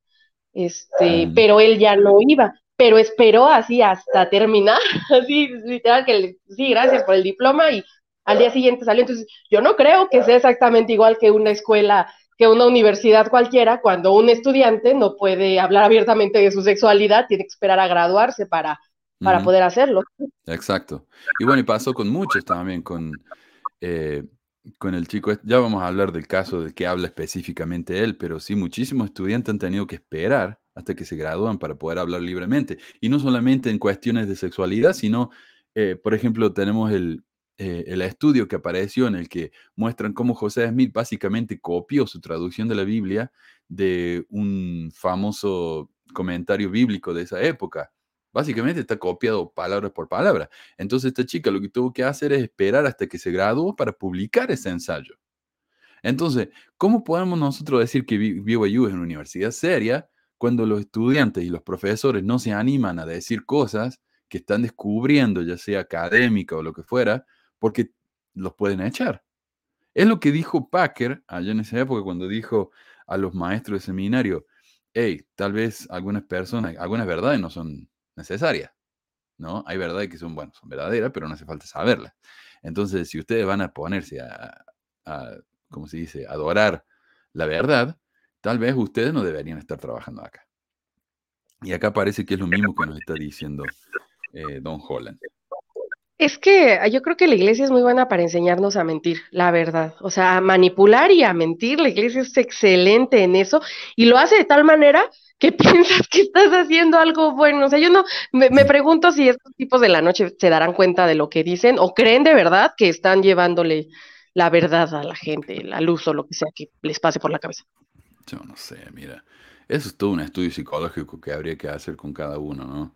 este, pero él ya no iba, pero esperó así hasta terminar, así, literal, que sí, gracias por el diploma y al día siguiente salió. Entonces, yo no creo que sea exactamente igual que una escuela, que una universidad cualquiera, cuando un estudiante no puede hablar abiertamente de su sexualidad, tiene que esperar a graduarse para, para poder hacerlo. Exacto. Y bueno, y pasó con muchos también, con, eh, con el chico, ya vamos a hablar del caso del que habla específicamente él, pero sí, muchísimos estudiantes han tenido que esperar hasta que se gradúan para poder hablar libremente. Y no solamente en cuestiones de sexualidad, sino, eh, por ejemplo, tenemos el, eh, el estudio que apareció en el que muestran cómo José Smith básicamente copió su traducción de la Biblia de un famoso comentario bíblico de esa época. Básicamente está copiado palabra por palabra. Entonces esta chica lo que tuvo que hacer es esperar hasta que se graduó para publicar ese ensayo. Entonces, ¿cómo podemos nosotros decir que BYU es una universidad seria cuando los estudiantes y los profesores no se animan a decir cosas que están descubriendo, ya sea académica o lo que fuera, porque los pueden echar. Es lo que dijo Packer allá en esa época cuando dijo a los maestros de seminario, hey, tal vez algunas personas, algunas verdades no son necesarias, ¿no? Hay verdades que son, bueno, son verdaderas, pero no hace falta saberlas. Entonces, si ustedes van a ponerse a, a como se dice, adorar la verdad, Tal vez ustedes no deberían estar trabajando acá. Y acá parece que es lo mismo que nos está diciendo eh, Don Holland. Es que yo creo que la iglesia es muy buena para enseñarnos a mentir, la verdad. O sea, a manipular y a mentir. La iglesia es excelente en eso y lo hace de tal manera que piensas que estás haciendo algo bueno. O sea, yo no me, me, pregunto si estos tipos de la noche se darán cuenta de lo que dicen o creen de verdad que están llevándole la verdad a la gente, la luz o lo que sea que les pase por la cabeza. Yo no sé, mira. Eso es todo un estudio psicológico que habría que hacer con cada uno, ¿no?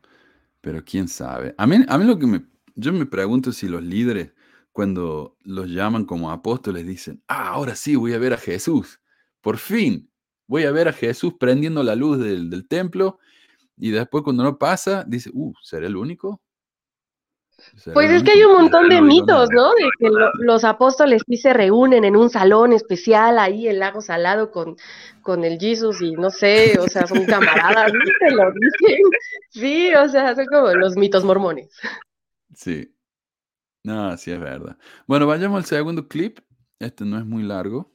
Pero quién sabe. A mí, a mí lo que me. Yo me pregunto si los líderes, cuando los llaman como apóstoles, dicen: Ah, ahora sí voy a ver a Jesús. Por fin voy a ver a Jesús prendiendo la luz del, del templo. Y después, cuando no pasa, dice: Uh, ¿seré el único? Pues es que hay un montón de mitos, ¿no? De que los apóstoles sí se reúnen en un salón especial ahí el lago salado con, con el Jesús y no sé, o sea, son camaradas, ¿no? lo dicen. Sí, o sea, son como los mitos mormones. Sí. No, sí es verdad. Bueno, vayamos al segundo clip. Este no es muy largo.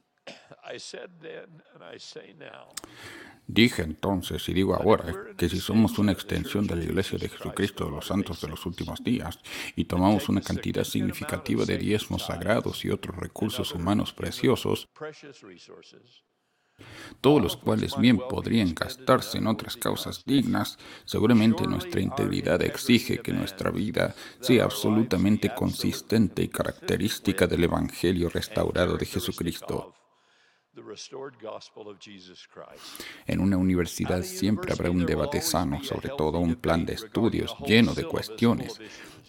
Dije entonces y digo ahora que si somos una extensión de la Iglesia de Jesucristo de los Santos de los últimos días y tomamos una cantidad significativa de diezmos sagrados y otros recursos humanos preciosos, todos los cuales bien podrían gastarse en otras causas dignas, seguramente nuestra integridad exige que nuestra vida sea absolutamente consistente y característica del Evangelio restaurado de Jesucristo. En una universidad siempre habrá un debate sano, sobre todo un plan de estudios lleno de cuestiones,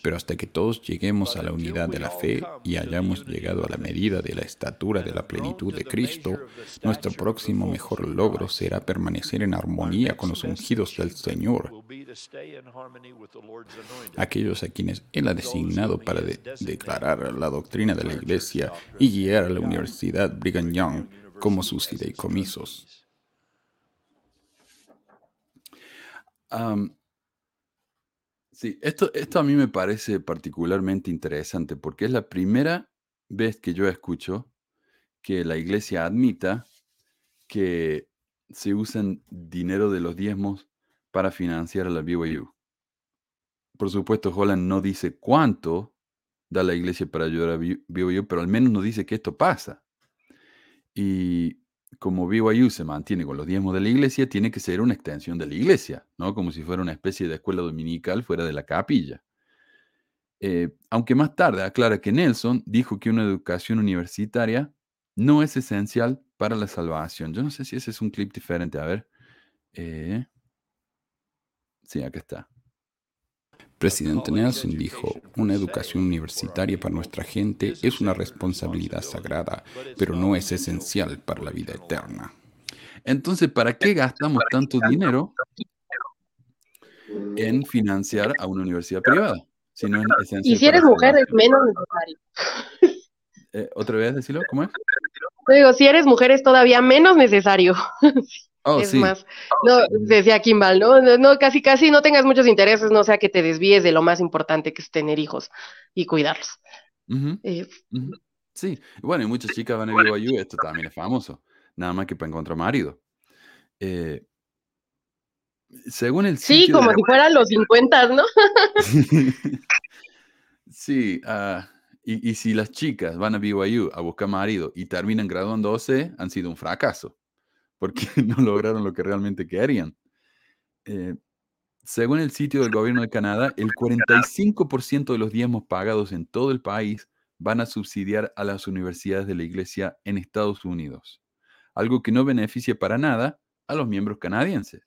pero hasta que todos lleguemos a la unidad de la fe y hayamos llegado a la medida de la estatura de la plenitud de Cristo, nuestro próximo mejor logro será permanecer en armonía con los ungidos del Señor, aquellos a quienes Él ha designado para declarar la doctrina de la Iglesia y guiar a la Universidad Brigham Young como sus fideicomisos. sí, esto, esto a mí me parece particularmente interesante porque es la primera vez que yo escucho que la iglesia admita que se usan dinero de los diezmos para financiar a la BYU. Por supuesto, Holland no dice cuánto da la iglesia para ayudar a BYU, pero al menos nos dice que esto pasa. Y como BYU se mantiene con los diezmos de la iglesia, tiene que ser una extensión de la iglesia, ¿no? Como si fuera una especie de escuela dominical fuera de la capilla. Eh, aunque más tarde aclara que Nelson dijo que una educación universitaria no es esencial para la salvación. Yo no sé si ese es un clip diferente. A ver. Eh, sí, acá está. Presidente Nelson dijo, una educación universitaria para nuestra gente es una responsabilidad sagrada, pero no es esencial para la vida eterna. Entonces, ¿para qué gastamos tanto dinero en financiar a una universidad privada? Si no es y si eres mujer es menos necesario. Eh, ¿Otra vez decirlo? ¿Cómo es? Digo, si eres mujer es todavía menos necesario. Oh, es más, no, decía Kimball, ¿no? ¿no? Casi, casi no tengas muchos intereses, no sea que te desvíes de lo más importante que es tener hijos y cuidarlos. Eh, sí, bueno, y muchas chicas van a BYU, esto también es famoso, nada más que para encontrar marido. Eh, según el Sí, como si fueran los 50, ¿no? sí, ah, y, y si las chicas van a BYU a buscar marido y terminan graduándose, han sido un fracaso porque no lograron lo que realmente querían. Eh, según el sitio del gobierno de Canadá, el 45% de los diezmos pagados en todo el país van a subsidiar a las universidades de la Iglesia en Estados Unidos, algo que no beneficia para nada a los miembros canadienses.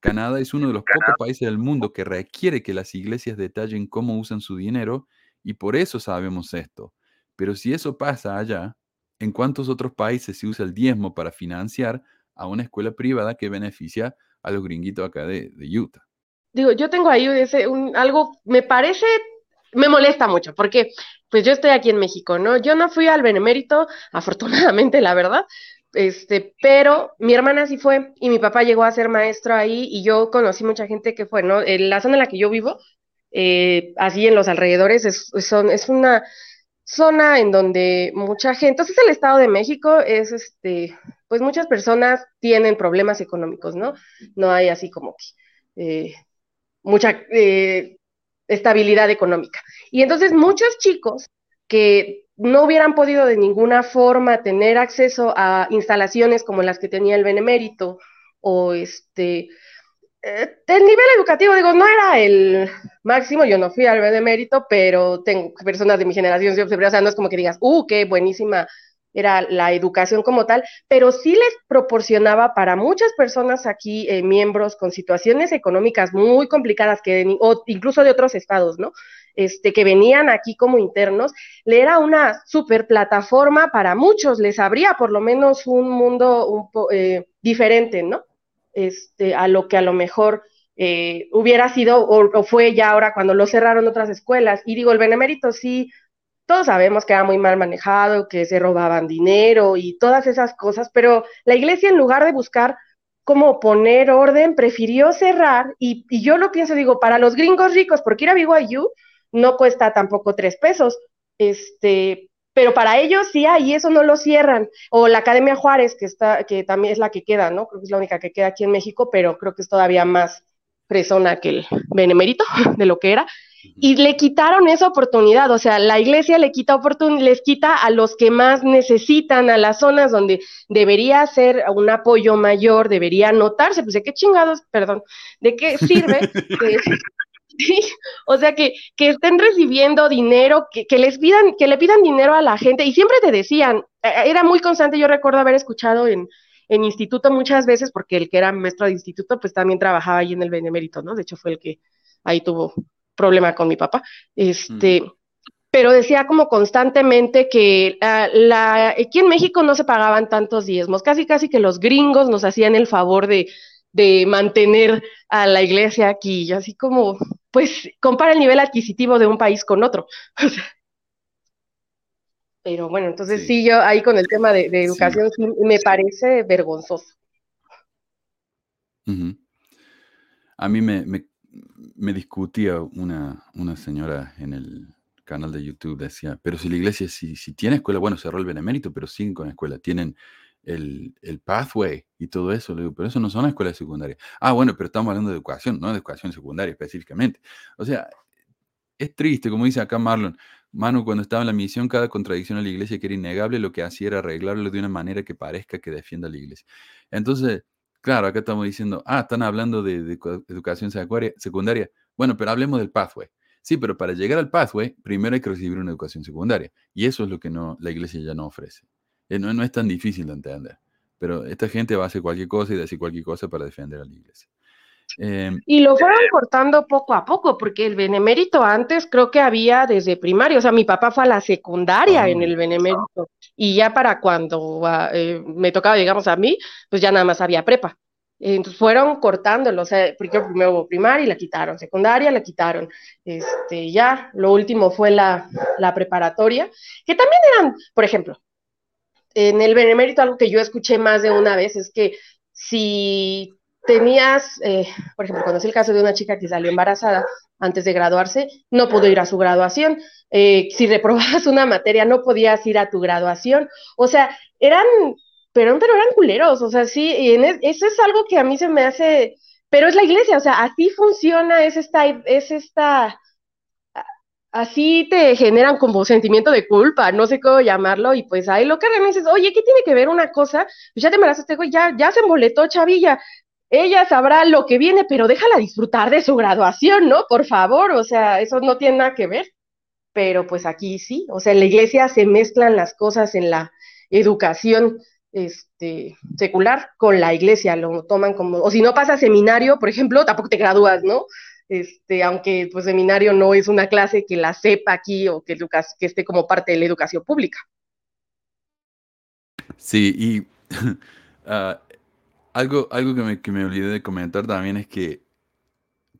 Canadá es uno de los pocos países del mundo que requiere que las iglesias detallen cómo usan su dinero y por eso sabemos esto. Pero si eso pasa allá, ¿en cuántos otros países se usa el diezmo para financiar a una escuela privada que beneficia a los gringuitos acá de, Utah. Digo, yo tengo ahí ese, algo, me parece, me molesta mucho, porque pues yo estoy aquí en México, ¿no? Yo no fui al Benemérito, afortunadamente, la verdad, este, pero mi hermana sí fue y mi papá llegó a ser maestro ahí y yo conocí mucha gente que fue, ¿no? En la zona en la que yo vivo, eh, así en los alrededores, es una zona en donde mucha gente, entonces el Estado de México es este, pues muchas personas tienen problemas económicos, ¿no? No hay así como que eh, mucha eh, estabilidad económica. Y entonces muchos chicos que no hubieran podido de ninguna forma tener acceso a instalaciones como las que tenía el Benemérito o este eh, el nivel educativo, digo, no era el máximo, yo no fui al benemérito, pero tengo personas de mi generación, o sea, no es como que digas, uh, qué buenísima era la educación como tal, pero sí les proporcionaba para muchas personas aquí, eh, miembros con situaciones económicas muy complicadas, que, o incluso de otros estados, ¿no? Este, que venían aquí como internos, le era una super plataforma para muchos, les abría por lo menos un mundo un eh, diferente, ¿no? Este, a lo que a lo mejor eh, hubiera sido o, fue ya ahora cuando lo cerraron otras escuelas. Y digo, el benemérito sí, todos sabemos que era muy mal manejado, que se robaban dinero y todas esas cosas, pero la iglesia en lugar de buscar cómo poner orden, prefirió cerrar y, yo lo pienso, digo, para los gringos ricos, porque ir a BYU no cuesta tampoco tres pesos, este, pero para ellos sí hay, eso no lo cierran. O la Academia Juárez, que está, que también es la que queda, ¿no? Creo que es la única que queda aquí en México, pero creo que es todavía más presona que el benemérito de lo que era. Y le quitaron esa oportunidad, o sea, la iglesia le quita les quita a los que más necesitan, a las zonas donde debería ser un apoyo mayor, debería notarse, pues de qué chingados, perdón, de qué sirve Sí, o sea, que, que estén recibiendo dinero, que, que, les pidan, que le pidan dinero a la gente, y siempre te decían, eh, eh, era muy constante, yo recuerdo haber escuchado en, en instituto muchas veces, porque el que era maestro de instituto, pues también trabajaba ahí en el Benemérito, ¿no? De hecho, fue el que ahí tuvo problema con mi papá. Este, mm. pero decía como constantemente que la, aquí en México no se pagaban tantos diezmos, casi casi que los gringos nos hacían el favor de, de mantener a la iglesia aquí, y así como, pues compara el nivel adquisitivo de un país con otro. Pero bueno, entonces sí, yo ahí con el tema de, educación me parece vergonzoso. A mí me, me, discutía una, una, señora en el canal de YouTube, decía, pero si la iglesia, si, si tiene escuela, bueno, cerró el benemérito, pero siguen con escuela, tienen el, el, pathway y todo eso. Le digo, pero eso no son escuelas secundarias. Ah, bueno, pero estamos hablando de educación, no de educación secundaria específicamente. O sea, es triste, como dice acá Marlon. Manu, cuando estaba en la misión, cada contradicción a la iglesia que era innegable, lo que hacía era arreglarlo de una manera que parezca que defienda a la iglesia. Entonces, claro, acá estamos diciendo, ah, están hablando de, de educación secundaria. Bueno, pero hablemos del pathway. Sí, pero para llegar al pathway, primero hay que recibir una educación secundaria. Y eso es lo que no, la iglesia ya no ofrece. Eh, no, es tan difícil de entender. Pero esta gente va a hacer cualquier cosa y decir cualquier cosa para defender a la iglesia. Em, y lo fueron cortando poco a poco, porque el benemérito antes creo que había desde primaria, o sea, mi papá fue a la secundaria en ah. el benemérito, y ya para cuando ah, eh, me tocaba, digamos, a mí, pues ya nada más había prepa. Entonces fueron cortándolo, o sea, primero hubo primaria y la quitaron, secundaria la quitaron, este, ya, lo último fue la, la preparatoria, que también eran, por ejemplo, en el benemérito algo que yo escuché más de una vez es que si tenías, eh, por ejemplo, conocí el caso de una chica que salió embarazada antes de graduarse, no pudo ir a su graduación. Eh, si reprobabas una materia, no podías ir a tu graduación. O sea, eran, pero, pero eran culeros, o sea, sí, eso es algo que a mí se me hace, pero es la iglesia, o sea, así funciona, es esta, es esta así te generan como sentimiento de culpa, no sé cómo llamarlo, y pues ahí lo que me dices, oye, ¿qué tiene que ver una cosa? Pues ya te embarazaste, güey, ya, ya se emboletó Chavilla, ella sabrá lo que viene, pero déjala disfrutar de su graduación, ¿no? Por favor, o sea, eso no tiene nada que ver, pero pues aquí sí, o sea, en la iglesia se mezclan las cosas en la educación este, secular con la iglesia, lo toman como, o si no pasa seminario, por ejemplo, tampoco te gradúas, ¿no? Este, aunque pues seminario no es una clase que la sepa aquí o que, que esté como parte de la educación pública. Sí, y ah, algo, algo que, me, que me olvidé de comentar también es que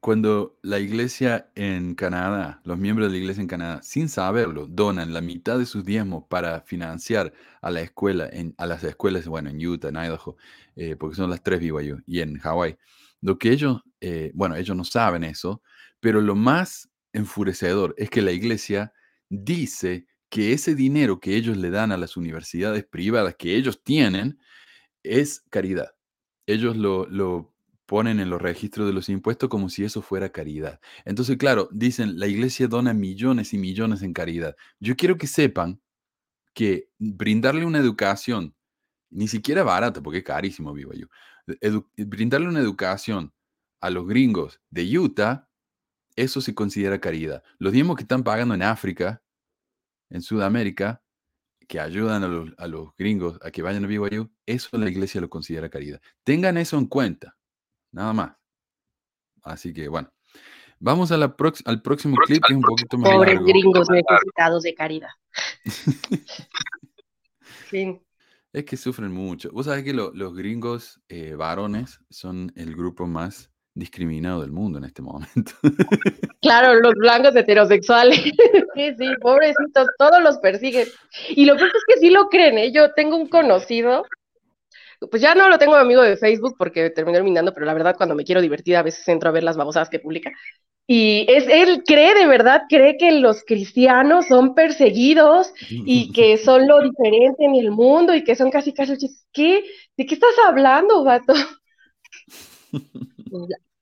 cuando la iglesia en Canadá, los miembros de la iglesia en Canadá, sin saberlo, donan la mitad de sus diezmos para financiar a la escuela, en, a las escuelas, bueno, en Utah, en Idaho, eh, porque son las tres BYU, y en Hawái, lo que ellos, eh, bueno, ellos no saben eso, pero lo más enfurecedor es que la iglesia dice que ese dinero que ellos le dan a las universidades privadas que ellos tienen es caridad. Ellos lo, lo ponen en los registros de los impuestos como si eso fuera caridad. Entonces, claro, dicen, la iglesia dona millones y millones en caridad. Yo quiero que sepan que brindarle una educación, ni siquiera barata, porque es carísimo, vivo yo, brindarle una educación a los gringos de Utah, eso se considera caridad. Los mismos que están pagando en África, en Sudamérica, que ayudan a los, gringos a que vayan a BYU, eso la iglesia lo considera caridad. Tengan eso en cuenta, nada más. Así que bueno, vamos a la al próximo clip, que es un poquito más Pobres gringos necesitados de caridad. sí. Es que sufren mucho. Vos sabés que los gringos eh, varones son el grupo más discriminado del mundo en este momento. Claro, los blancos heterosexuales. Sí, sí, pobrecitos, todos los persiguen. Y lo peor es que sí lo creen, ¿eh? Yo tengo un conocido, pues ya no lo tengo amigo de Facebook porque terminó eliminando, pero la verdad cuando me quiero divertir a veces entro a ver las babosadas que publica. Y es, él cree, de verdad, cree que los cristianos son perseguidos y que son lo diferente en el mundo y que son casi casi, ¿qué? ¿De qué estás hablando, vato?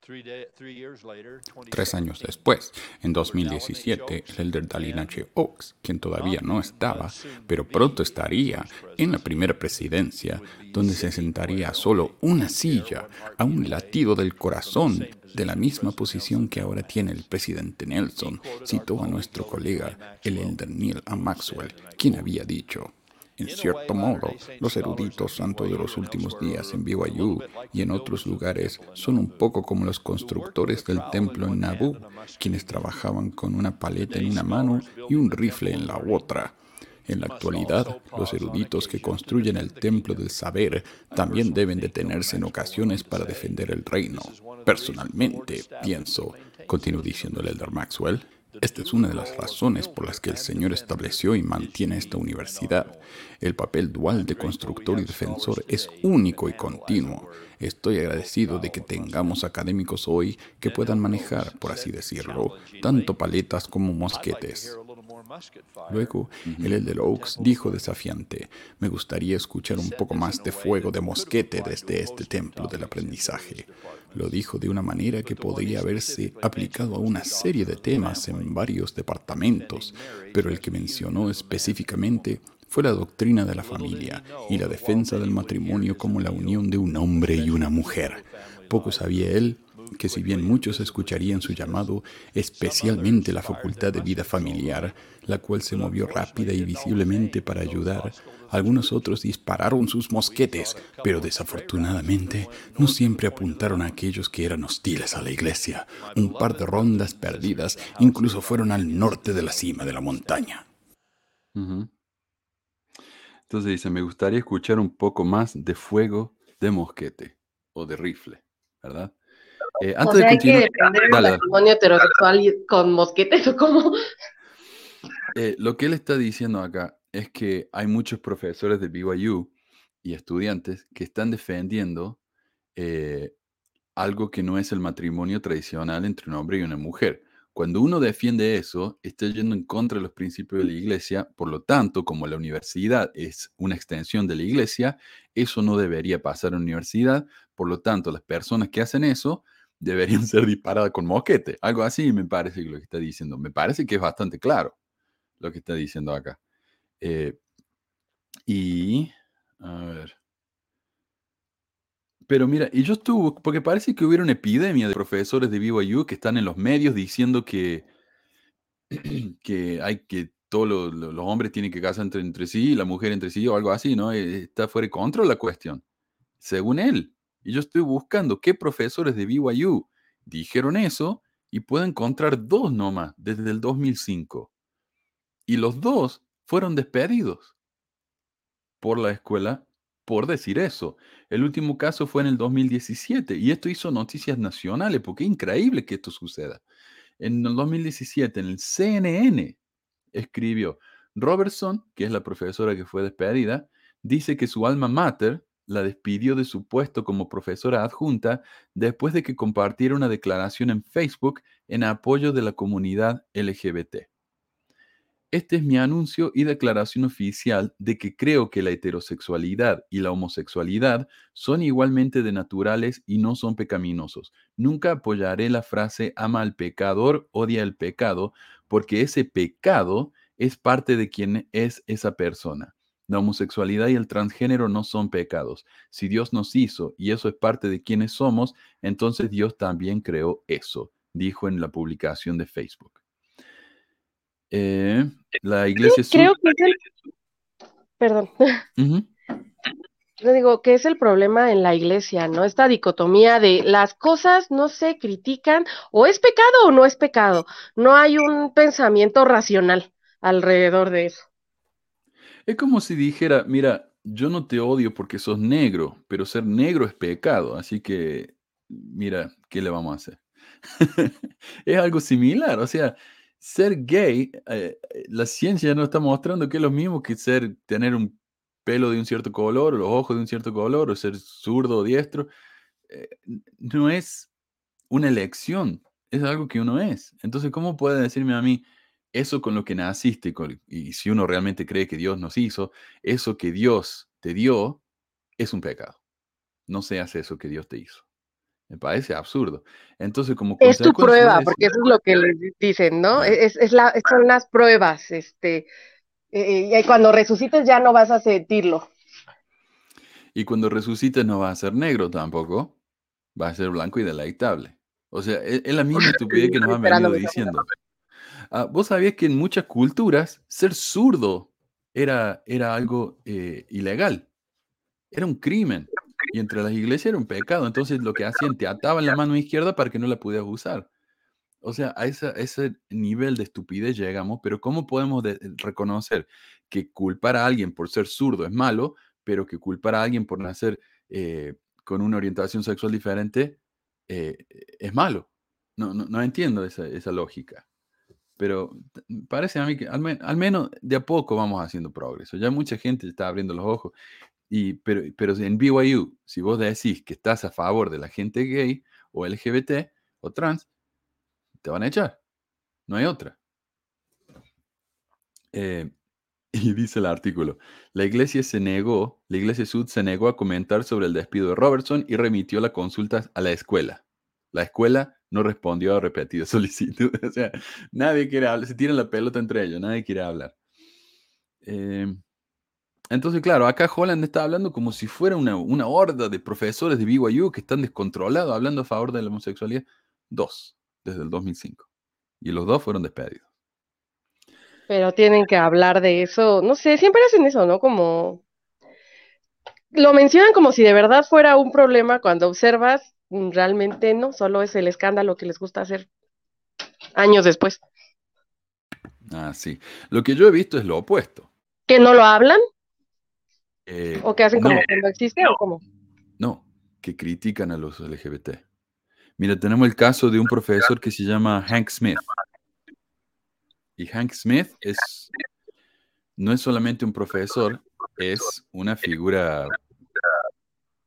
Tres años después, en 2017, el elder Dalina H. Oaks, quien todavía no estaba, pero pronto estaría en la primera presidencia, donde se sentaría solo una silla, a un latido del corazón, de la misma posición que ahora tiene el presidente Nelson, citó a nuestro colega, el elder Neil A. Maxwell, quien había dicho. En cierto modo, los eruditos santos de los últimos días en BYU y en otros lugares son un poco como los constructores del templo en Nabu, quienes trabajaban con una paleta en una mano y un rifle en la otra. En la actualidad, los eruditos que construyen el templo del saber también deben detenerse en ocasiones para defender el reino. Personalmente, pienso, continuó diciendo el elder Maxwell, esta es una de las razones por las que el Señor estableció y mantiene esta universidad. El papel dual de constructor y defensor es único y continuo. Estoy agradecido de que tengamos académicos hoy que puedan manejar, por así decirlo, tanto paletas como mosquetes. Luego, el Elder Oaks dijo desafiante, me gustaría escuchar un poco más de fuego de mosquete desde este templo del aprendizaje. Lo dijo de una manera que podría haberse aplicado a una serie de temas en varios departamentos, pero el que mencionó específicamente fue la doctrina de la familia y la defensa del matrimonio como la unión de un hombre y una mujer. Poco sabía él que si bien muchos escucharían su llamado, especialmente la facultad de vida familiar, la cual se movió rápida y visiblemente para ayudar, algunos otros dispararon sus mosquetes, pero desafortunadamente no siempre apuntaron a aquellos que eran hostiles a la iglesia. Un par de rondas perdidas incluso fueron al norte de la cima de la montaña. Entonces dice, me gustaría escuchar un poco más de fuego de mosquete o de rifle, ¿verdad? Eh, antes de continuar, hay matrimonio heterosexual con mosquetes o cómo. Eh, lo que él está diciendo acá es que hay muchos profesores de BYU y estudiantes que están defendiendo eh, algo que no es el matrimonio tradicional entre un hombre y una mujer. Cuando uno defiende eso, está yendo en contra de los principios de la iglesia, por lo tanto, como la universidad es una extensión de la iglesia, eso no debería pasar en la universidad, por lo tanto, las personas que hacen eso deberían ser disparadas con mosquete. Algo así me parece lo que está diciendo. Me parece que es bastante claro lo que está diciendo acá. Eh, y, a ver. Pero mira, y yo estuve, porque parece que hubiera una epidemia de profesores de BYU que están en los medios diciendo que, que hay que todos los hombres tienen que casar entre, entre sí, la mujer entre sí o algo así, ¿no? Eh, está fuera de control la cuestión, según él. Y yo estoy buscando qué profesores de BYU dijeron eso y puedo encontrar dos nomás desde el 2005. Y los dos fueron despedidos por la escuela por decir eso. El último caso fue en el 2017 y esto hizo noticias nacionales porque es increíble que esto suceda. En el 2017, en el CNN, escribió, Robertson, que es la profesora que fue despedida, dice que su alma mater la despidió de su puesto como profesora adjunta después de que compartiera una declaración en Facebook en apoyo de la comunidad LGBT. Este es mi anuncio y declaración oficial de que creo que la heterosexualidad y la homosexualidad son igualmente de naturales y no son pecaminosos. Nunca apoyaré la frase ama al pecador, odia el pecado, porque ese pecado es parte de quien es esa persona. La homosexualidad y el transgénero no son pecados. Si Dios nos hizo y eso es parte de quienes somos, entonces Dios también creó eso, dijo en la publicación de Facebook. Eh, la iglesia... Creo que es el... Perdón. Yo digo que es el problema en la iglesia, ¿no? Esta dicotomía de las cosas no se critican, o es pecado o no es pecado. No hay un pensamiento racional alrededor de eso. Es como si dijera, mira, yo no te odio porque sos negro, pero ser negro es pecado, así que mira, ¿qué le vamos a hacer? es algo similar, o sea, ser gay, eh, la ciencia no está mostrando que es lo mismo que ser, tener un pelo de un cierto color, o los ojos de un cierto color, o ser zurdo o diestro. Eh, no es una elección, es algo que uno es. Entonces, ¿cómo puede decirme a mí eso con lo que naciste? y si uno realmente cree que Dios nos hizo, eso que Dios te dio es un pecado. No seas eso que Dios te hizo. Me parece absurdo. Entonces, como Es tu prueba, porque eso es lo que les dicen, ¿no? Es, es la, son las pruebas, este, eh, y cuando resucites ya no vas a sentirlo. Y cuando resucites no va a ser negro tampoco, va a ser blanco y deleitable. O sea, e, es, la misma estupidez que nos han venido diciendo. Ah, Vos sabías que en muchas culturas ser zurdo era, era algo eh, ilegal, era un crimen. Y entre las iglesias era un pecado. Entonces lo que hacían, te ataban la mano izquierda para que no la pudieras usar. O sea, a, ese nivel de estupidez llegamos, pero ¿cómo podemos reconocer que culpar a alguien por ser zurdo es malo, pero que culpar a alguien por nacer eh, con una orientación sexual diferente eh, es malo? No, no, entiendo esa, lógica. Pero parece a mí que al, menos de a poco vamos haciendo progreso. Ya mucha gente está abriendo los ojos pero, pero en BYU, si vos decís que estás a favor de la gente gay o LGBT o trans, te van a echar. No hay otra. Eh, y dice el artículo, la iglesia se negó, la iglesia Sud se negó a comentar sobre el despido de Robertson y remitió la consulta a la escuela. La escuela no respondió a repetidas solicitudes. O sea, nadie quiere hablar, se tiran la pelota entre ellos, nadie quiere hablar. Eh, entonces, claro, acá Holland está hablando como si fuera una, horda de profesores de BYU que están descontrolados hablando a favor de la homosexualidad. Dos, desde el 2005. Y los dos fueron despedidos. Pero tienen que hablar de eso. No sé, siempre hacen eso, ¿no? Como... Lo mencionan como si de verdad fuera un problema cuando observas, mm, realmente no, solo es el escándalo que les gusta hacer años después. Ah, sí. Lo que yo he visto es lo opuesto. ¿Que no lo hablan? Eh, ¿O que hacen como que no existe o cómo? No, que critican a los LGBT. Mira, tenemos el caso de un profesor que se llama Hank Smith. Y Hank Smith es, no es solamente un profesor, es una figura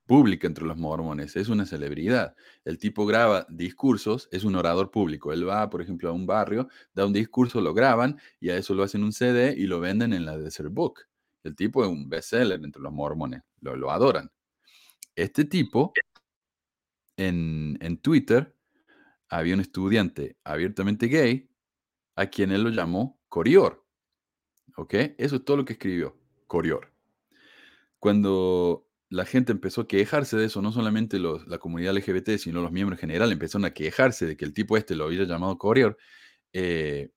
pública entre los mormones, es una celebridad. El tipo graba discursos, es un orador público. Él va, por ejemplo, a un barrio, da un discurso, lo graban y a eso lo hacen un CD y lo venden en la Desert Book. El tipo es un bestseller entre los mormones, lo, adoran. Este tipo, en, Twitter, había un estudiante abiertamente gay a quien él lo llamó Corior. ¿Ok? Eso es todo lo que escribió, Corior. Cuando la gente empezó a quejarse de eso, no solamente la comunidad LGBT, sino los miembros en general empezaron a quejarse de que el tipo este lo había llamado Corior, eh,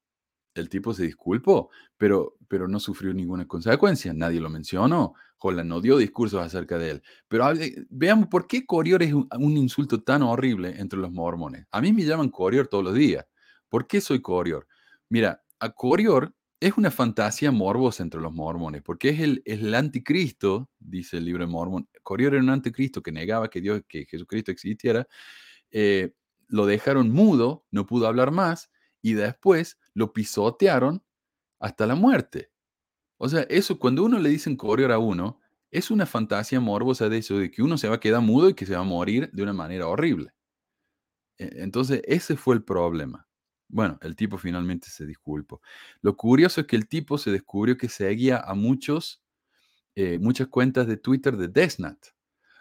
el tipo se disculpó, pero, pero no sufrió ninguna consecuencia. Nadie lo mencionó. Holland no dio discursos acerca de él. Pero veamos por qué Corior es un, insulto tan horrible entre los mormones. A mí me llaman Corior todos los días. ¿Por qué soy Corior? Mira, a Corior es una fantasía morbosa entre los mormones, porque es el, el anticristo, dice el libro de Mormon. Corior era un anticristo que negaba que Dios, que Jesucristo existiera. Eh, lo dejaron mudo, no pudo hablar más, y después lo pisotearon hasta la muerte. O sea, eso cuando uno le dicen Corior a uno, es una fantasía morbosa de eso, de que uno se va a quedar mudo y que se va a morir de una manera horrible. E, entonces, ese fue el problema. Bueno, el tipo finalmente se disculpó. Lo curioso es que el tipo se descubrió que seguía a muchos, eh, muchas cuentas de Twitter de Desnat.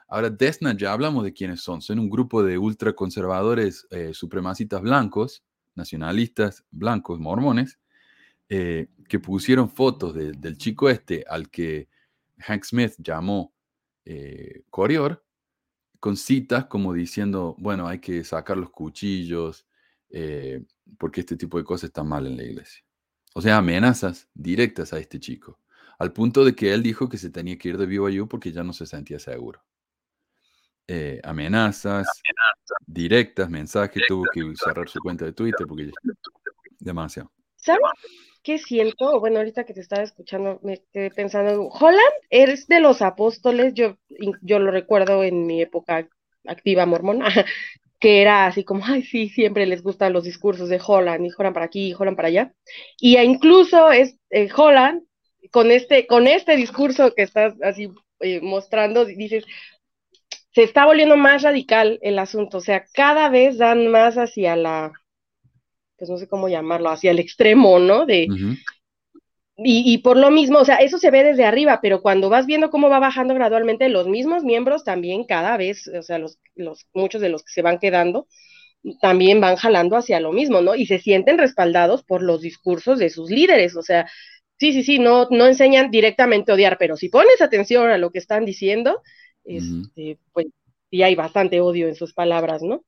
Ahora, Desnat ya hablamos de quiénes son. Son un grupo de ultraconservadores eh, supremacistas blancos nacionalistas blancos mormones eh, que pusieron fotos del chico este al que Hank Smith llamó eh, con citas como diciendo, bueno, hay que sacar los cuchillos, eh, porque este tipo de cosas están mal en la iglesia. O sea, amenazas directas a este chico, al punto de que él dijo que se tenía que ir de BYU porque ya no se sentía seguro. Eh, amenazas, directas, mensajes, tuvo que cerrar su cuenta de Twitter porque demasiado. ¿Sabes qué siento? Bueno, ahorita que te estaba escuchando, me quedé pensando, Holland eres de los apóstoles, yo, yo lo recuerdo en mi época activa mormona, que era así como, ay, sí, siempre les gustan los discursos de Holland, y Holland para aquí, y Holland para allá. Y incluso es eh, Holland, con este, con este discurso que estás así eh, mostrando, dices, se está volviendo más radical el asunto, o sea, cada vez dan más hacia la, pues no sé cómo llamarlo, hacia el extremo, ¿no? De, y, por lo mismo, o sea, eso se ve desde arriba, pero cuando vas viendo cómo va bajando gradualmente, los mismos miembros también cada vez, o sea, los, los, muchos de los que se van quedando, también van jalando hacia lo mismo, ¿no? Y se sienten respaldados por los discursos de sus líderes, o sea, sí, sí, sí, no, no enseñan directamente a odiar, pero si pones atención a lo que están diciendo, este, pues sí hay bastante odio en sus palabras, ¿no?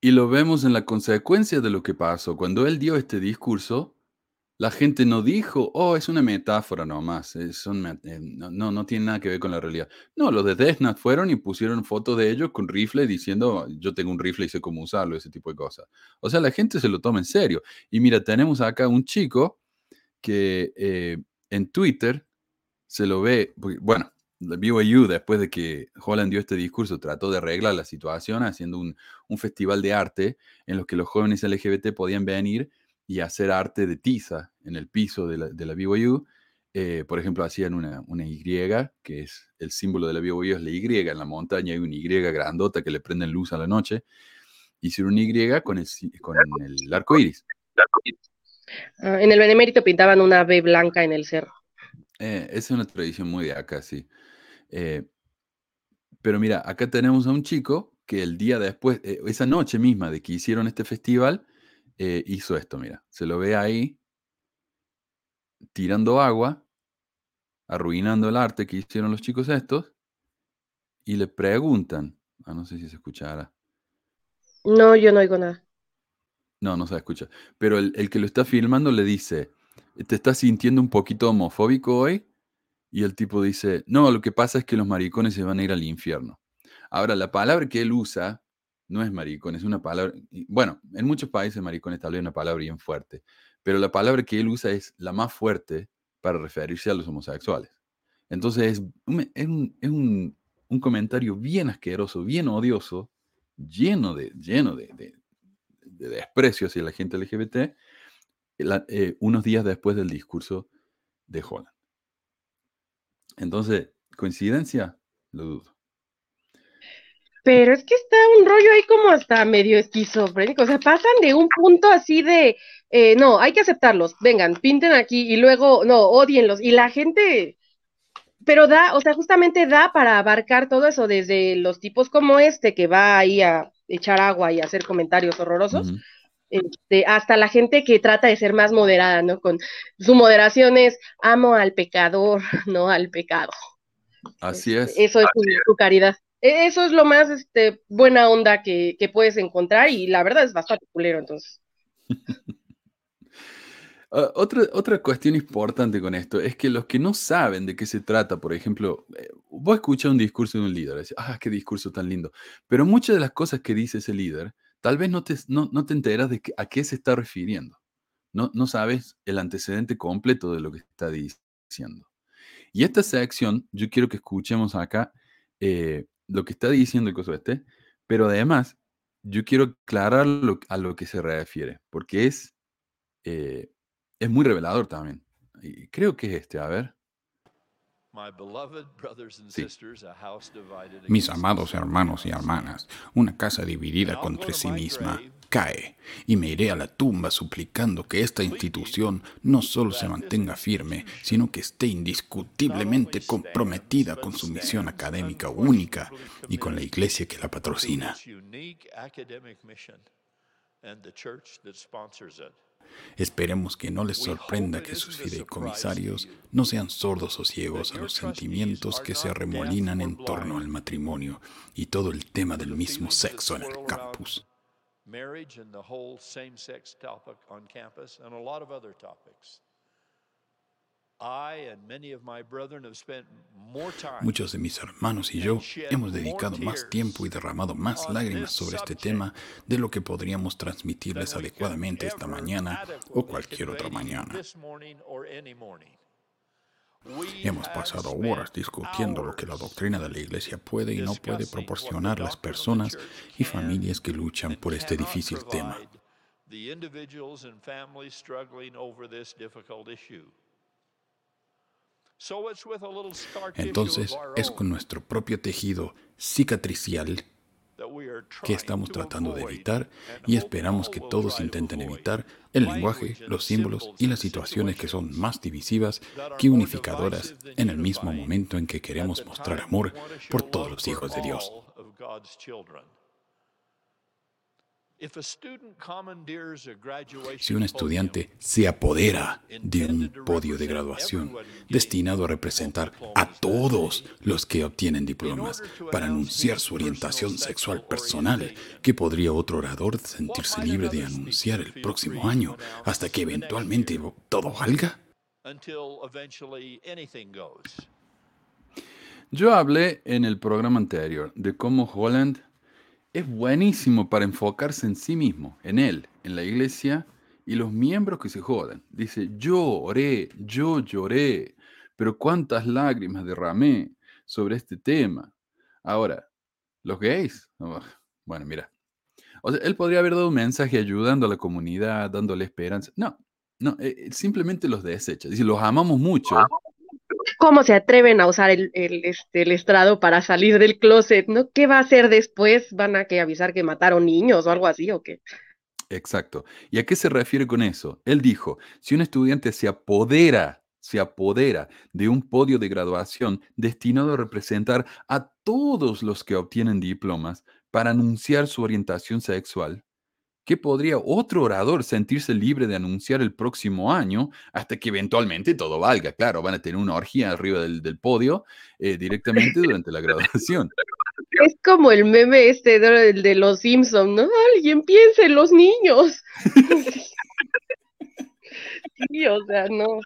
Y lo vemos en la consecuencia de lo que pasó. Cuando él dio este discurso, la gente no dijo, oh, es una metáfora nomás, es eh, no, no, tiene nada que ver con la realidad. No, los de Desnat fueron y pusieron fotos de ellos con rifle diciendo, yo tengo un rifle y sé cómo usarlo, ese tipo de cosas. O sea, la gente se lo toma en serio. Y mira, tenemos acá un chico que eh, en Twitter se lo ve, bueno, BYU, después de que Holland dio este discurso, trató de arreglar la situación haciendo un, un festival de arte en los que los jóvenes LGBT podían venir y hacer arte de tiza en el piso de la, de la BYU. Eh, por ejemplo, hacían una, una, Y, que es el símbolo de la BYU, es la Y en la montaña, hay una Y grandota que le prenden luz a la noche. Hicieron una Y con el, con el arco iris. Ah, en el Benemérito pintaban una B blanca en el cerro. Eh, es una tradición muy de acá, sí. Eh, pero mira, acá tenemos a un chico que el día después, esa noche misma de que hicieron este festival, eh, hizo esto, mira. Se lo ve ahí tirando agua, arruinando el arte que hicieron los chicos estos, y le preguntan, ah, no sé si se escuchará. No, yo no oigo nada. No, no se escucha. Pero el, el, que lo está filmando le dice, ¿te estás sintiendo un poquito homofóbico hoy? Y el tipo dice, no, lo que pasa es que los maricones se van a ir al infierno. Ahora, la palabra que él usa no es maricón, es una palabra, bueno, en muchos países maricón es tal vez una palabra bien fuerte, pero la palabra que él usa es la más fuerte para referirse a los homosexuales. Entonces es, un, comentario bien asqueroso, bien odioso, lleno de, lleno de, desprecio hacia la gente LGBT, eh, unos días después del discurso de Holland. Entonces, ¿coincidencia? Lo dudo. Pero es que está un rollo ahí como hasta medio esquizofrénico. O sea, pasan de un punto así de, eh, no, hay que aceptarlos, vengan, pinten aquí y luego, no, odienlos. Y la gente, pero da, o sea, justamente da para abarcar todo eso, desde los tipos como este que va ahí a echar agua y hacer comentarios horrorosos. Este, hasta la gente que trata de ser más moderada, ¿no? Con su moderación es amo al pecador, no al pecado. Así es. Eso es su caridad. E-, eso es lo más este, buena onda que, puedes encontrar y la verdad es bastante culero entonces. Ah, otra, otra cuestión importante con esto es que los que no saben de qué se trata, por ejemplo, eh, vos escuchas un discurso de un líder, ah, qué discurso tan lindo, pero muchas de las cosas que dice ese líder, tal vez no te, no, te enteras de a qué se está refiriendo. No, no sabes el antecedente completo de lo que está diciendo. Y esta sección, yo quiero que escuchemos acá eh, lo que está diciendo el coso este, pero además yo quiero aclarar a lo que se refiere, porque es, eh, es muy revelador también. Creo que es este, a ver. Mis amados hermanos y hermanas, una casa dividida contra sí misma cae, y me iré a la tumba suplicando que esta institución no solo se mantenga firme, sino que esté indiscutiblemente comprometida con su misión académica única y con la iglesia que la patrocina. Esperemos que no les sorprenda que sus fideicomisarios no sean sordos o ciegos a los sentimientos que se remolinan en torno al matrimonio y todo el tema del mismo sexo en el campus. Muchos de mis hermanos y yo hemos dedicado más tiempo y derramado más lágrimas sobre este tema de lo que podríamos transmitirles adecuadamente esta mañana o cualquier otra mañana. Hemos pasado horas discutiendo lo que la doctrina de la Iglesia puede y no puede proporcionar a las personas y familias que luchan por este difícil tema. Entonces es con nuestro propio tejido cicatricial que estamos tratando de evitar y esperamos que todos intenten evitar el lenguaje, los símbolos y las situaciones que son más divisivas que unificadoras en el mismo momento en que queremos mostrar amor por todos los hijos de Dios. Si un estudiante se apodera de un podio de graduación destinado a representar a todos los que obtienen diplomas para anunciar su orientación sexual personal, ¿qué podría otro orador sentirse libre de anunciar el próximo año hasta que eventualmente todo valga? Yo hablé en el programa anterior de cómo Holland es buenísimo para enfocarse en sí mismo, en él, en la iglesia y los miembros que se jodan. Dice, yo oré, yo lloré, pero cuántas lágrimas derramé sobre este tema. Ahora, los gays, bueno, mira, él podría haber dado un mensaje ayudando a la comunidad, dándole esperanza. No, no, eh, simplemente los desecha. Dice, los amamos mucho, cómo se atreven a usar el, este, el estrado para salir del closet, ¿no? ¿Qué va a hacer después? ¿Van a que avisar que mataron niños o algo así o qué? Exacto. ¿Y a qué se refiere con eso? Él dijo, si un estudiante se apodera, se apodera de un podio de graduación destinado a representar a todos los que obtienen diplomas para anunciar su orientación sexual, ¿Qué podría otro orador sentirse libre de anunciar el próximo año hasta que eventualmente todo valga? Claro, van a tener una orgía arriba del, podio eh, directamente durante la graduación. Es como el meme este de, de los Simpsons, ¿no? Alguien piense en los niños. sí, o sea, no.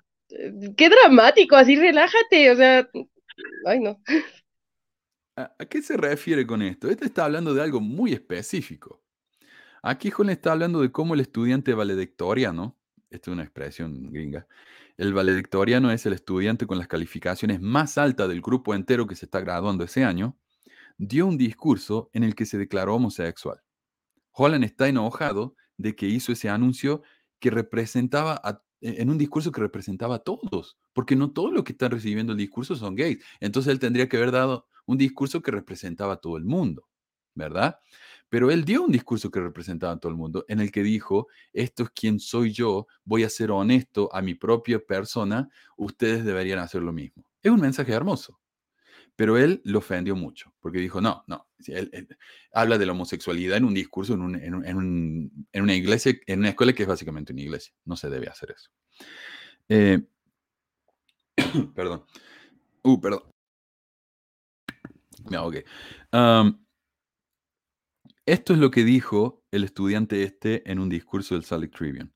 Qué dramático, así relájate, o sea, ay no. ¿A, ¿A qué se refiere con esto? Este está hablando de algo muy específico. Aquí Juan está hablando de cómo el estudiante valedictoriano, esta es una expresión gringa, el valedictoriano es el estudiante con las calificaciones más altas del grupo entero que se está graduando ese año, dio un discurso en el que se declaró homosexual. Holland está enojado de que hizo ese anuncio que representaba en un discurso que representaba a todos, porque no todos los que están recibiendo el discurso son gays. Entonces él tendría que haber dado un discurso que representaba a todo el mundo, ¿verdad? Pero él dio un discurso que representaba a todo el mundo, en el que dijo, esto es quien soy yo, voy a ser honesto a mi propia persona, ustedes deberían hacer lo mismo. Es un mensaje hermoso. Pero él lo ofendió mucho, porque dijo, no, no, él, habla de la homosexualidad en un discurso, en, una iglesia, en una escuela que es básicamente una iglesia. No se debe hacer eso. Eh, perdón. Uh, perdón. Me ahogué. Esto es lo que dijo el estudiante este en un discurso del Salt Tribune.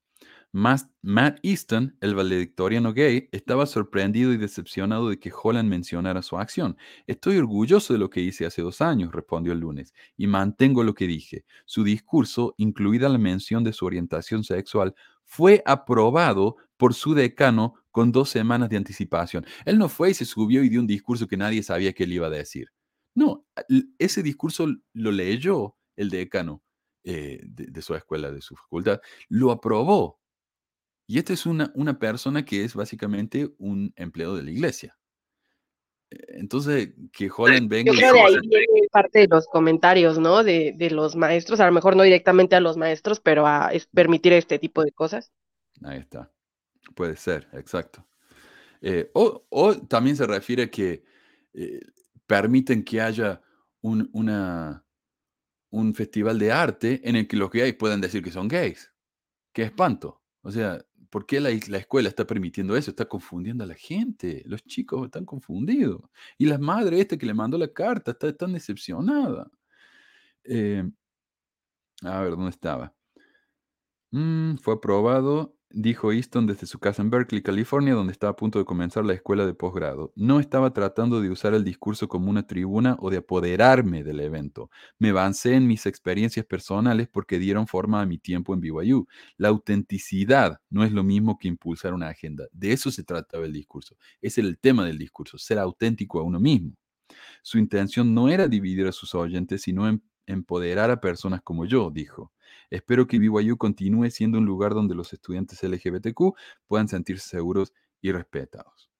Matt Easton, el valedictoriano gay, estaba sorprendido y decepcionado de que Holland mencionara su acción. Estoy orgulloso de lo que hice hace dos años, respondió el lunes, y mantengo lo que dije. Su discurso, incluida la mención de su orientación sexual, fue aprobado por su decano con dos semanas de anticipación. Él no fue y se subió y dio un discurso que nadie sabía que él iba a decir. No, ese discurso lo leyó el decano eh, de, su escuela, de su facultad, lo aprobó. Y esta es una, una persona que es básicamente un empleado de la iglesia. Eh, entonces, que Holland venga... Yo creo de ahí viene parte de los comentarios, ¿no? De, de, los maestros, a lo mejor no directamente a los maestros, pero a permitir este tipo de cosas. Ahí está. Puede ser, exacto. Eh, o, o, también se refiere a que permiten que haya un, una, un festival de arte en el que los gays puedan decir que son gays. Qué espanto. O sea, ¿por qué la, escuela está permitiendo eso? Está confundiendo a la gente. Los chicos están confundidos. Y la madre esta que le mandó la carta está tan decepcionada. Eh, a ver, ¿dónde estaba? Mm, fue aprobado dijo Easton desde su casa en Berkeley, California, donde estaba a punto de comenzar la escuela de posgrado. No estaba tratando de usar el discurso como una tribuna o de apoderarme del evento. Me avancé en mis experiencias personales porque dieron forma a mi tiempo en BYU. La autenticidad no es lo mismo que impulsar una agenda. De eso se trataba el discurso. Ese era el tema del discurso, ser auténtico a uno mismo. Su intención no era dividir a sus oyentes, sino em, empoderar a personas como yo, dijo. Espero que BYU continúe siendo un lugar donde los estudiantes LGBTQ puedan sentirse seguros y respetados.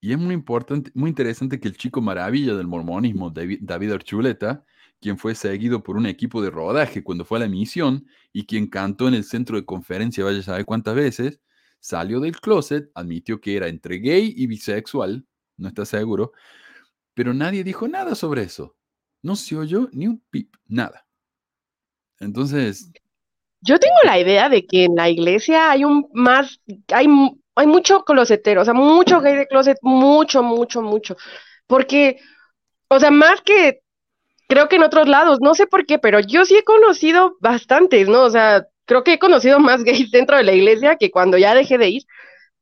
Y es muy importante, muy interesante que el chico maravilla del mormonismo, David, Archuleta, quien fue seguido por un equipo de rodaje cuando fue a la misión y quien cantó en el centro de conferencia, vaya a saber cuántas veces, salió del closet, admitió que era entre gay y bisexual, no está seguro, pero nadie dijo nada sobre eso. No se oyó ni un pip, nada. Entonces. Yo tengo la idea de que en la iglesia hay un más, hay, hay mucho closetero, o sea, mucho gay de closet, mucho, mucho, mucho. Porque, o sea, más que creo que en otros lados, no sé por qué, pero yo sí he conocido bastantes, ¿no? O sea, creo que he conocido más gays dentro de la iglesia que cuando ya dejé de ir.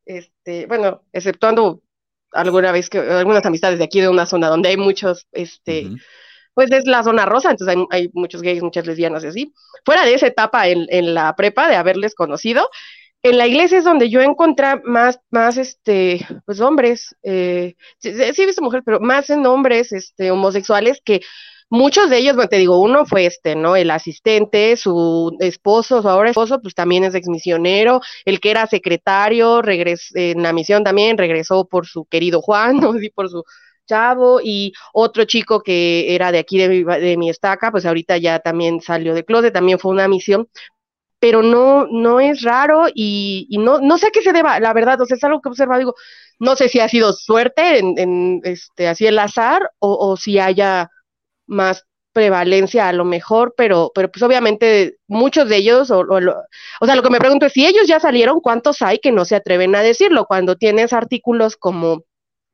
Este, bueno, exceptuando alguna vez que algunas amistades de aquí de una zona donde hay muchos, este, pues es la zona rosa, entonces hay, muchos gays, muchas lesbianas y así. Fuera de esa etapa en, la prepa de haberles conocido, en la iglesia es donde yo encontré más, más, este, pues hombres, eh, sí, he visto mujeres, pero más en hombres, este, homosexuales que muchos de ellos, bueno, te digo, uno fue este, ¿no? El asistente, su esposo, su ahora esposo, pues también es exmisionero, el que era secretario, regresó en la misión también, regresó por su querido Juan, ¿no? Sí, por su chavo y otro chico que era de aquí de mi, de mi estaca, pues ahorita ya también salió de closet, también fue una misión, pero no, no es raro y, y, no, no sé a qué se deba, la verdad, o sea, es algo que he observado, digo, no sé si ha sido suerte en, en este, así el azar o, o, si haya más prevalencia a lo mejor, pero, pero pues obviamente muchos de ellos, o, o, o sea, lo que me pregunto es si ellos ya salieron, ¿cuántos hay que no se atreven a decirlo? Cuando tienes artículos como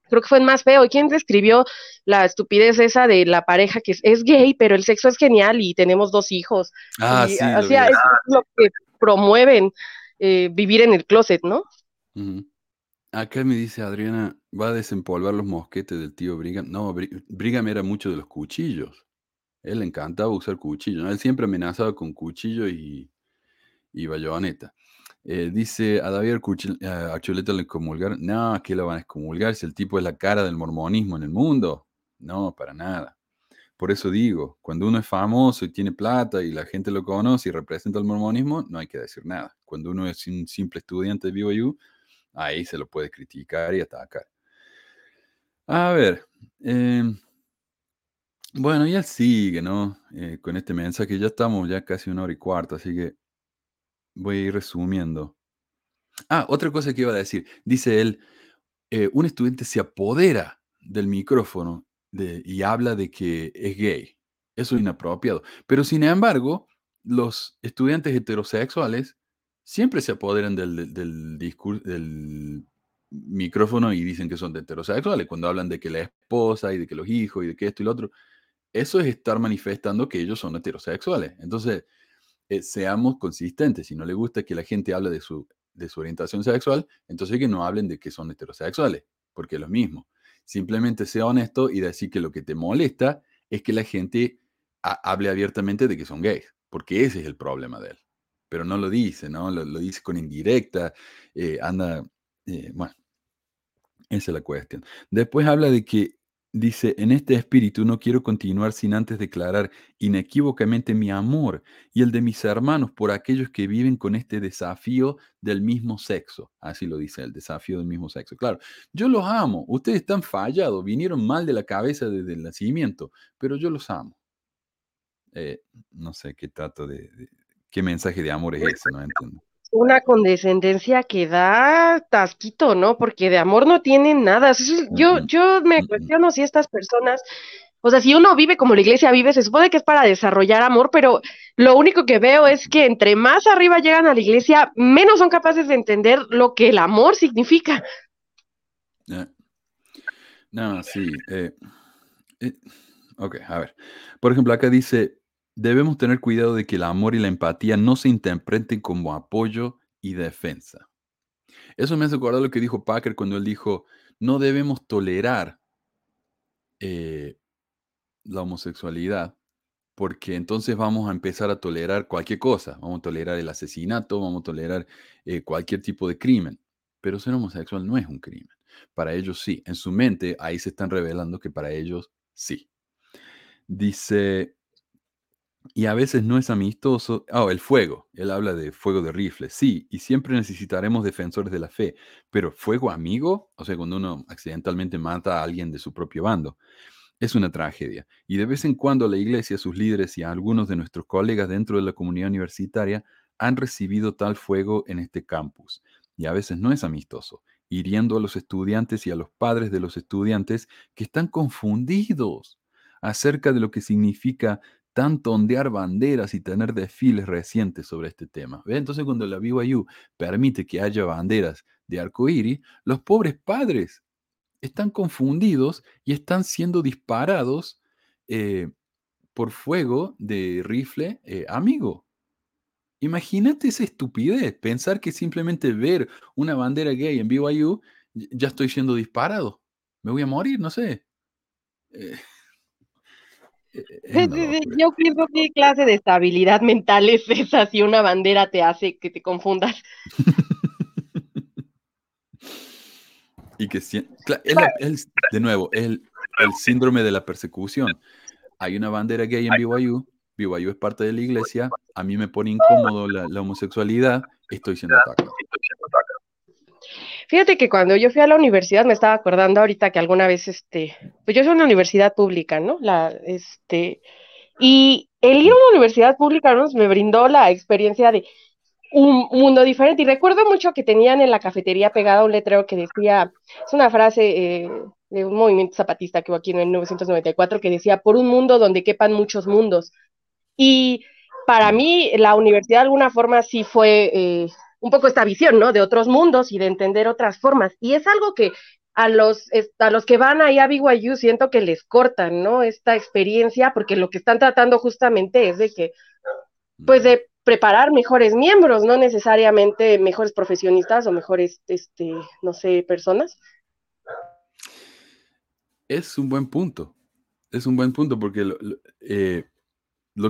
creo que fue el más feo. ¿Y quién describió la estupidez esa de la pareja que es, gay, pero el sexo es genial y tenemos dos hijos? Ah, y, sí. Así, es lo que promueven eh, vivir en el closet, ¿no? Uh -huh. Acá me dice Adriana, va a desempolvar los mosquetes del tío Brigham. No, Brigham era mucho de los cuchillos. Él le encantaba usar cuchillos. ¿no? Él siempre amenazaba con cuchillo y, y bayoneta. Eh, dice a David Archuleta le comulgar. No, ¿qué lo van a excomulgar si el tipo es la cara del mormonismo en el mundo? No, para nada. Por eso digo, cuando uno es famoso y tiene plata y la gente lo conoce y representa el mormonismo, no hay que decir nada. Cuando uno es un simple estudiante de BYU, ahí se lo puede criticar y atacar. A ver, eh, bueno, ya sigue, ¿no? Eh, con este mensaje, ya estamos ya casi una hora y cuarto, así que voy a ir resumiendo. Ah, otra cosa que iba a decir. Dice él, eh, un estudiante se apodera del micrófono de, y habla de que es gay. Eso es inapropiado. Pero sin embargo, los estudiantes heterosexuales siempre se apoderan del, del, del micrófono y dicen que son heterosexuales. Cuando hablan de que la esposa y de que los hijos y de que esto y lo otro, eso es estar manifestando que ellos son heterosexuales. Entonces, eh, seamos consistentes. Si no le gusta que la gente hable de su, de su orientación sexual, entonces que no hablen de que son heterosexuales, porque es lo mismo. Simplemente sea honesto y decir que lo que te molesta es que la gente hable abiertamente de que son gays, porque ese es el problema de él. Pero no lo dice, ¿no? Lo, dice con indirecta, eh, anda, eh, bueno, esa es la cuestión. Después habla de que Dice, en este espíritu no quiero continuar sin antes declarar inequívocamente mi amor y el de mis hermanos por aquellos que viven con este desafío del mismo sexo. Así lo dice, el desafío del mismo sexo. Claro, yo los amo, ustedes están fallados, vinieron mal de la cabeza desde el nacimiento, pero yo los amo. Eh, no sé qué trato de, de, qué mensaje de amor es ese, no entiendo una condescendencia que da tasquito, ¿no? Porque de amor no tienen nada. Yo, yo me cuestiono si estas personas, o sea, si uno vive como la iglesia vive, se supone que es para desarrollar amor, pero lo único que veo es que entre más arriba llegan a la iglesia, menos son capaces de entender lo que el amor significa. No, sí. Eh, eh, ok, a ver. Por ejemplo, acá dice, Debemos tener cuidado de que el amor y la empatía no se interpreten como apoyo y defensa. Eso me hace acordar lo que dijo Packer cuando él dijo, no debemos tolerar eh, la homosexualidad, porque entonces vamos a empezar a tolerar cualquier cosa. Vamos a tolerar el asesinato, vamos a tolerar eh, cualquier tipo de crimen. Pero ser homosexual no es un crimen. Para ellos sí. En su mente, ahí se están revelando que para ellos sí. Dice, y a veces no es amistoso. Ah, el fuego. Él habla de fuego de rifle. Sí, y siempre necesitaremos defensores de la fe. Pero fuego amigo, o sea, cuando uno accidentalmente mata a alguien de su propio bando, es una tragedia. Y de vez en cuando la iglesia, sus líderes y algunos de nuestros colegas dentro de la comunidad universitaria han recibido tal fuego en este campus. Y a veces no es amistoso, hiriendo a los estudiantes y a los padres de los estudiantes que están confundidos acerca de lo que significa tanto ondear banderas y tener desfiles recientes sobre este tema. Entonces, cuando la BYU permite que haya banderas de arcoíris, los pobres padres están confundidos y están siendo disparados eh, por fuego de rifle eh, amigo. Imagínate esa estupidez, pensar que simplemente ver una bandera gay en BYU ya estoy siendo disparado. Me voy a morir, no sé. Eh, yo pienso qué clase de estabilidad mental es esa si una bandera te hace que te confundas. y que de nuevo, el, el síndrome de la persecución. Hay una bandera gay en BYU, BYU es parte de la iglesia, a mí me pone incómodo la, la homosexualidad, estoy siendo atacado. Fíjate que cuando yo fui a la universidad me estaba acordando ahorita que alguna vez, este, pues yo soy una universidad pública, ¿no? La, este, y el ir a una universidad pública nos me brindó la experiencia de un mundo diferente. Y recuerdo mucho que tenían en la cafetería pegado un letrero que decía, es una frase eh, de un movimiento zapatista que hubo aquí en 1994, que decía, por un mundo donde quepan muchos mundos. Y para mí la universidad de alguna forma sí fue eh, un poco esta visión, ¿no? De otros mundos y de entender otras formas. Y es algo que a los, a los que van ahí a BYU siento que les cortan, ¿no? Esta experiencia, porque lo que están tratando justamente es de que, pues de preparar mejores miembros, no necesariamente mejores profesionistas o mejores, este, no sé, personas. Es un buen punto, es un buen punto porque lo, eh,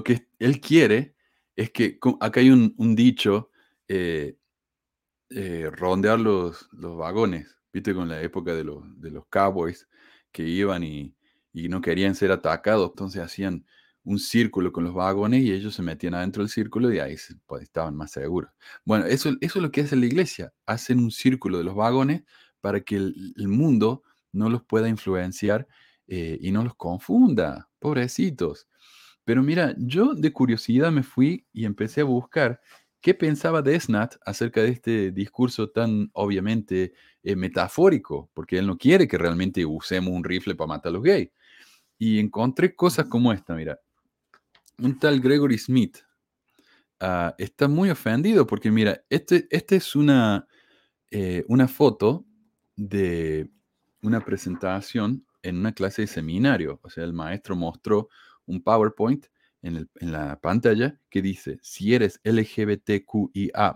que él quiere es que acá hay un, dicho, eh, eh, rondear los, los, vagones, viste, con la época de los, de los cowboys que iban y, y no querían ser atacados, entonces hacían un círculo con los vagones y ellos se metían adentro del círculo y ahí pues, estaban más seguros. Bueno, eso, eso es lo que hace la iglesia. Hacen un círculo de los vagones para que el, mundo no los pueda influenciar eh, y no los confunda. Pobrecitos. Pero mira, yo de curiosidad me fui y empecé a buscar qué pensaba Desnat acerca de este discurso tan obviamente eh, metafórico, porque él no quiere que realmente usemos un rifle para matar a los gays. Y encontré cosas como esta, mira un tal Gregory Smith ah, está muy ofendido porque, mira, este, este es una, eh, una foto de una presentación en una clase de seminario. O sea, el maestro mostró un PowerPoint en, la pantalla que dice, si eres LGBTQIA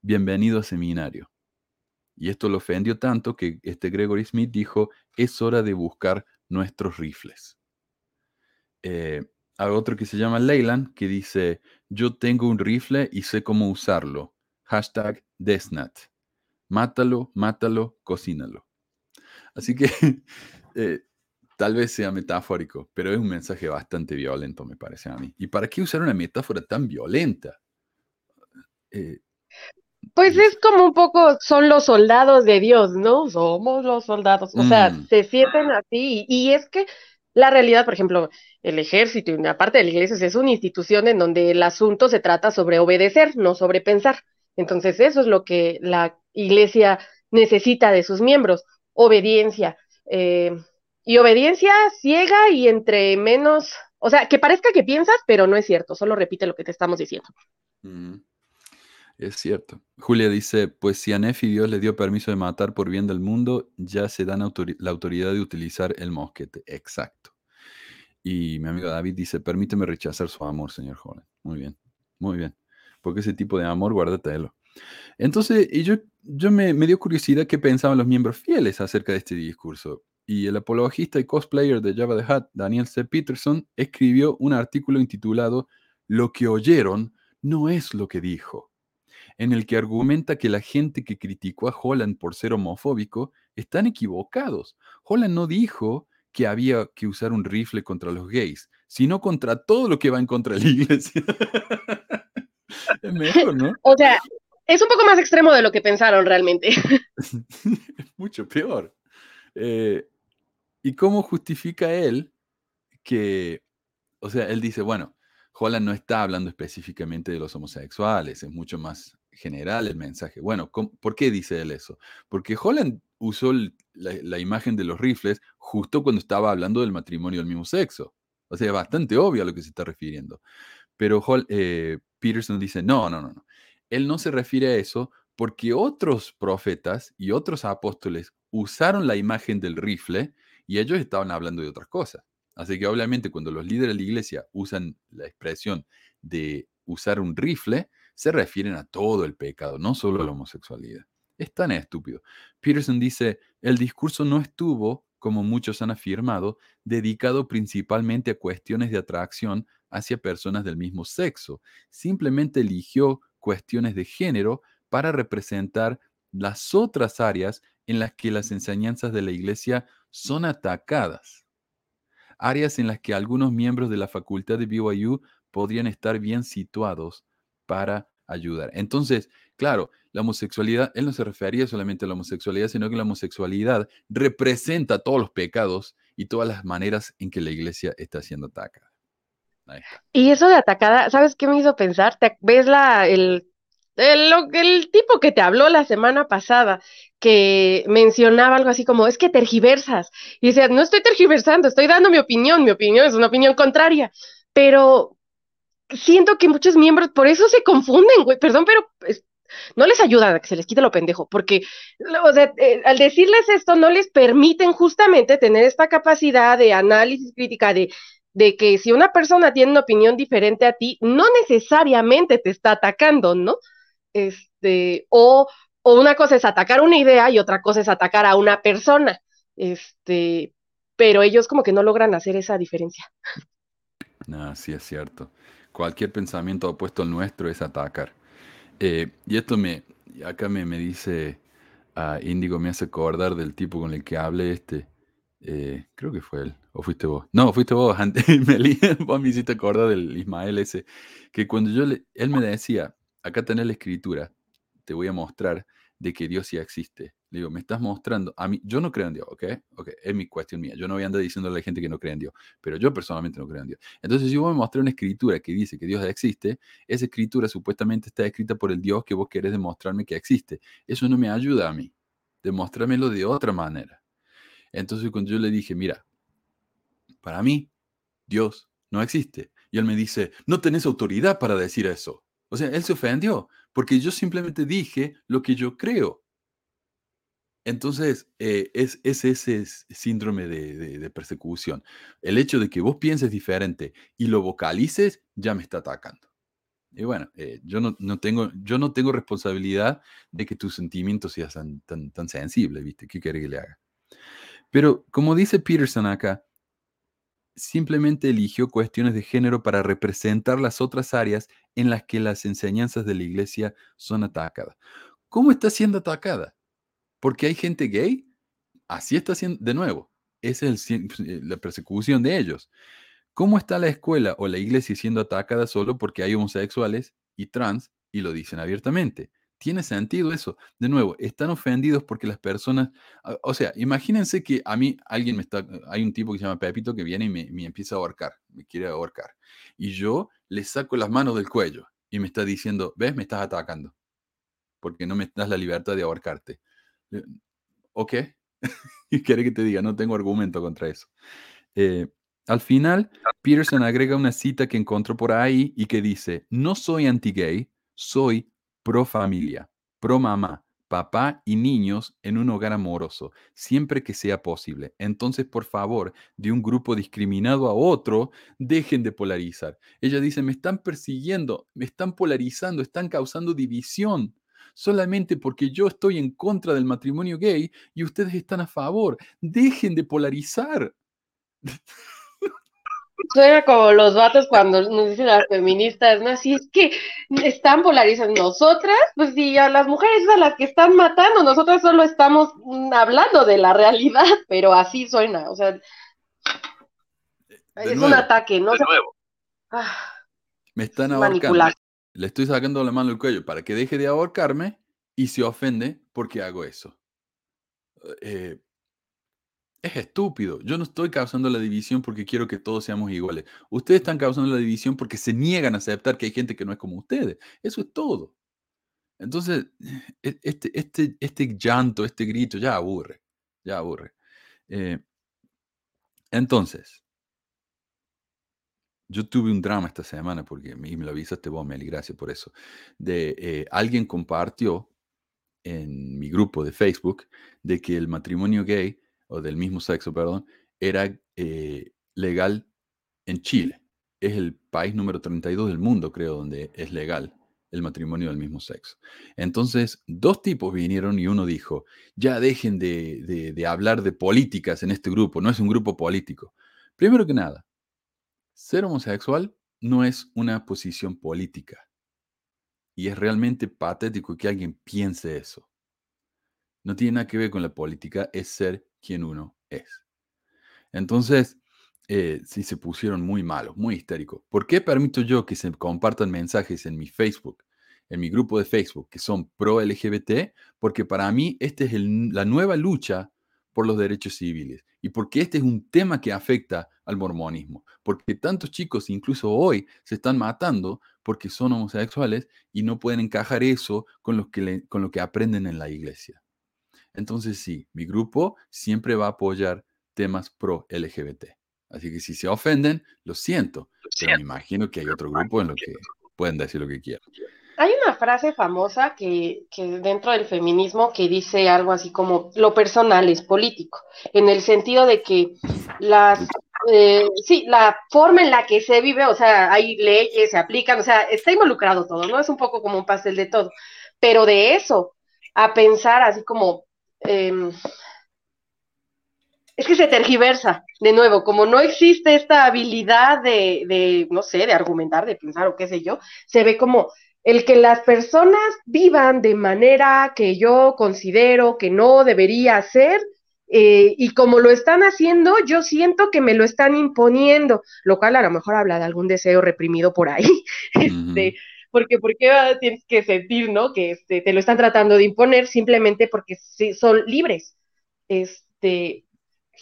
bienvenido a seminario. Y esto lo ofendió tanto que este Gregory Smith dijo, es hora de buscar nuestros rifles. Eh, hay otro que se llama Leyland, que dice, yo tengo un rifle y sé cómo usarlo. Hashtag Desnat. Mátalo, mátalo, cocínalo. Así que eh, tal vez sea metafórico, pero es un mensaje bastante violento, me parece a mí. ¿Y para qué usar una metáfora tan violenta? Eh, pues es como un poco, son los soldados de Dios, ¿no? Somos los soldados. O sea, mm. se sienten así. y es que la realidad, por ejemplo, el ejército y una parte de la iglesia es una institución en donde el asunto se trata sobre obedecer, no sobre pensar. Entonces, eso es lo que la iglesia necesita de sus miembros, obediencia. Eh, y obediencia ciega y entre menos, o sea, que parezca que piensas, pero no es cierto, solo repite lo que te estamos diciendo. Es cierto. Julia dice, pues si a Nefi Dios le dio permiso de matar por bien del mundo, ya se dan la autoridad de utilizar el mosquete. Exacto. Y mi amigo David dice, permíteme rechazar su amor, señor joven. Muy bien, muy bien. Porque ese tipo de amor, guárdatelo. Entonces, y yo, yo me, me dio curiosidad qué pensaban los miembros fieles acerca de este discurso. Y el apologista y cosplayer de Java the Hutt, Daniel C. Peterson, escribió un artículo intitulado Lo que oyeron no es lo que dijo, en el que argumenta que la gente que criticó a Holland por ser homofóbico están equivocados. Holland no dijo que había que usar un rifle contra los gays, sino contra todo lo que va en contra de la iglesia. es mejor, ¿no? O sea, es un poco más extremo de lo que pensaron realmente. es mucho peor. Eh, ¿Y cómo justifica él que, o sea, él dice, bueno, Holland no está hablando específicamente de los homosexuales, es mucho más general el mensaje. Bueno, ¿por qué dice él eso? Porque Holland usó la, imagen de los rifles justo cuando estaba hablando del matrimonio del mismo sexo. O sea, es bastante obvio a lo que se está refiriendo. Pero eh, Peterson dice, no, no, no, no. Él no se refiere a eso porque otros profetas y otros apóstoles usaron la imagen del rifle y ellos estaban hablando de otras cosas. Así que obviamente cuando los líderes de la iglesia usan la expresión de usar un rifle, se refieren a todo el pecado, no solo a la homosexualidad. Es tan estúpido. Peterson dice, el discurso no estuvo, como muchos han afirmado, dedicado principalmente a cuestiones de atracción hacia personas del mismo sexo. Simplemente eligió cuestiones de género para representar las otras áreas en las que las enseñanzas de la iglesia son atacadas. Áreas en las que algunos miembros de la facultad de BYU podrían estar bien situados para ayudar. Entonces, claro, la homosexualidad, él no se refería solamente a la homosexualidad, sino que la homosexualidad representa todos los pecados y todas las maneras en que la iglesia está siendo atacada. Y eso de atacada, ¿sabes qué me hizo pensar? ¿Te ves la, el, el, tipo que te habló la semana pasada, que mencionaba algo así como, es que tergiversas. Y decía, no estoy tergiversando, estoy dando mi opinión, mi opinión es una opinión contraria. Pero siento que muchos miembros por eso se confunden, güey, perdón, pero no les ayuda a que se les quite lo pendejo, porque o sea, eh, al decirles esto no les permiten justamente tener esta capacidad de análisis crítica, de, de que si una persona tiene una opinión diferente a ti, no necesariamente te está atacando, ¿no? Este, o, o una cosa es atacar una idea y otra cosa es atacar a una persona, este, pero ellos como que no logran hacer esa diferencia. No, sí es cierto. Cualquier pensamiento opuesto al nuestro es atacar. Eh, y esto me, acá me, me dice, a Índigo me hace acordar del tipo con el que hablé este, eh, creo que fue él, o fuiste vos. No, fuiste vos, antes, vos me hiciste acordar del Ismael ese, que cuando yo le, él me decía, acá tenés la escritura, te voy a mostrar de que Dios ya existe. Le digo, me estás mostrando, a mí, yo no creo en Dios, ¿ok? Ok, es mi cuestión mía. Yo no voy a andar diciendo a la gente que no cree en Dios, pero yo personalmente no creo en Dios. Entonces, si vos me mostré una escritura que dice que Dios existe, esa escritura supuestamente está escrita por el Dios que vos querés demostrarme que existe. Eso no me ayuda a mí. Demostrármelo de otra manera. Entonces, cuando yo le dije, mira, para mí, Dios no existe. Y él me dice, no tenés autoridad para decir eso. O sea, él se ofendió porque yo simplemente dije lo que yo creo. Entonces, eh, es, ese síndrome de, persecución. El hecho de que vos pienses diferente y lo vocalices ya me está atacando. Y bueno, eh, yo, no, tengo, yo no tengo responsabilidad de que tus sentimientos sean tan, tan, sensibles, ¿viste? ¿Qué quiere que le haga? Pero como dice Peterson acá, simplemente eligió cuestiones de género para representar las otras áreas en las que las enseñanzas de la iglesia son atacadas. ¿Cómo está siendo atacada? Porque hay gente gay. Así está siendo, de nuevo, esa es eh, la persecución de ellos. ¿Cómo está la escuela o la iglesia siendo atacada solo porque hay homosexuales y trans y lo dicen abiertamente? Tiene sentido eso. De nuevo, están ofendidos porque las personas, o sea, imagínense que a mí alguien me está, hay un tipo que se llama Pepito que viene y me, empieza a ahorcar, me quiere ahorcar. Y yo le saco las manos del cuello y me está diciendo, ves, me estás atacando, porque no me das la libertad de ahorcarte. ¿Ok? y quiere que te diga, no tengo argumento contra eso. Eh, al final, Peterson agrega una cita que encontró por ahí y que dice, no soy anti-gay, soy pro familia, pro mamá, papá y niños en un hogar amoroso, siempre que sea posible. Entonces, por favor, de un grupo discriminado a otro, dejen de polarizar. Ella dice, me están persiguiendo, me están polarizando, están causando división. solamente porque yo estoy en contra del matrimonio gay y ustedes están a favor. Dejen de polarizar. Suena como los vatos cuando nos dicen las feministas, ¿no? Así es que están polarizando. Nosotras, pues sí, a las mujeres a las que están matando, nosotras solo estamos mm, hablando de la realidad, pero así suena, o sea, es un ataque, ¿no? De nuevo. Ah, me están ahorcando. Le estoy sacando la mano del cuello para que deje de ahorcarme y se ofende porque hago eso. Eh, es estúpido. Yo no estoy causando la división porque quiero que todos seamos iguales. Ustedes están causando la división porque se niegan a aceptar que hay gente que no es como ustedes. Eso es todo. Entonces, e, este, este, este llanto, este grito, ya aburre. Ya aburre. Eh, entonces, yo tuve un drama esta semana porque me, lo avisaste vos, Meli, gracias por eso. De eh, alguien compartió en mi grupo de Facebook de que el matrimonio gay o del mismo sexo, perdón, era eh, legal en Chile. Es el país número 32 del mundo, creo, donde es legal el matrimonio del mismo sexo. Entonces, dos tipos vinieron y uno dijo, ya dejen de, de hablar de políticas en este grupo, no es un grupo político. Primero que nada, ser homosexual no es una posición política. Y es realmente patético que alguien piense eso. No tiene nada que ver con la política, es ser quien uno es. Entonces, eh, si se pusieron muy malos, muy histéricos. ¿Por qué permito yo que se compartan mensajes en mi Facebook, en mi grupo de Facebook, que son pro LGBT? Porque para mí esta es la nueva lucha por los derechos civiles y porque este es un tema que afecta al mormonismo, porque tantos chicos, incluso hoy, se están matando porque son homosexuales y no pueden encajar eso con, que con lo que aprenden en la iglesia. Entonces sí, mi grupo siempre va a apoyar temas pro LGBT. Así que si se ofenden, lo siento, pero me imagino que hay otro grupo en lo que pueden decir lo que quieran. Hay una frase famosa que, que, dentro del feminismo que dice algo así como lo personal es político, en el sentido de que las eh, sí, la forma en la que se vive, o sea, hay leyes, se aplican, o sea, está involucrado todo, ¿no? Es un poco como un pastel de todo, pero de eso a pensar así como Em, es que se tergiversa, de nuevo, como no existe esta habilidad de, no sé, de argumentar, de pensar o qué sé yo, se ve como el que las personas vivan de manera que yo considero que no debería ser, eh, y como lo están haciendo, yo siento que me lo están imponiendo, lo cual a lo mejor habla de algún deseo reprimido por ahí, este, porque ¿por qué tienes que sentir, no? Que este, te lo están tratando de imponer simplemente porque son libres. Este,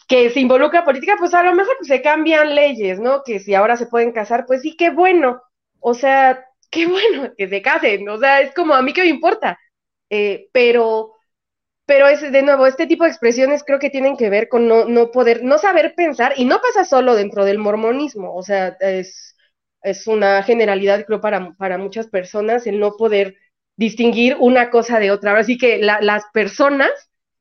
que se involucra política, pues a lo mejor se cambian leyes, ¿no? Que si ahora se pueden casar, pues sí, qué bueno. O sea, qué bueno que se casen. O sea, es como a mí que me importa. Eh, pero, pero es de nuevo, este tipo de expresiones creo que tienen que ver con no, no poder, no saber pensar, y no pasa solo dentro del mormonismo, o sea, es es una generalidad, creo, para, para muchas personas el no poder distinguir una cosa de otra. Así que las personas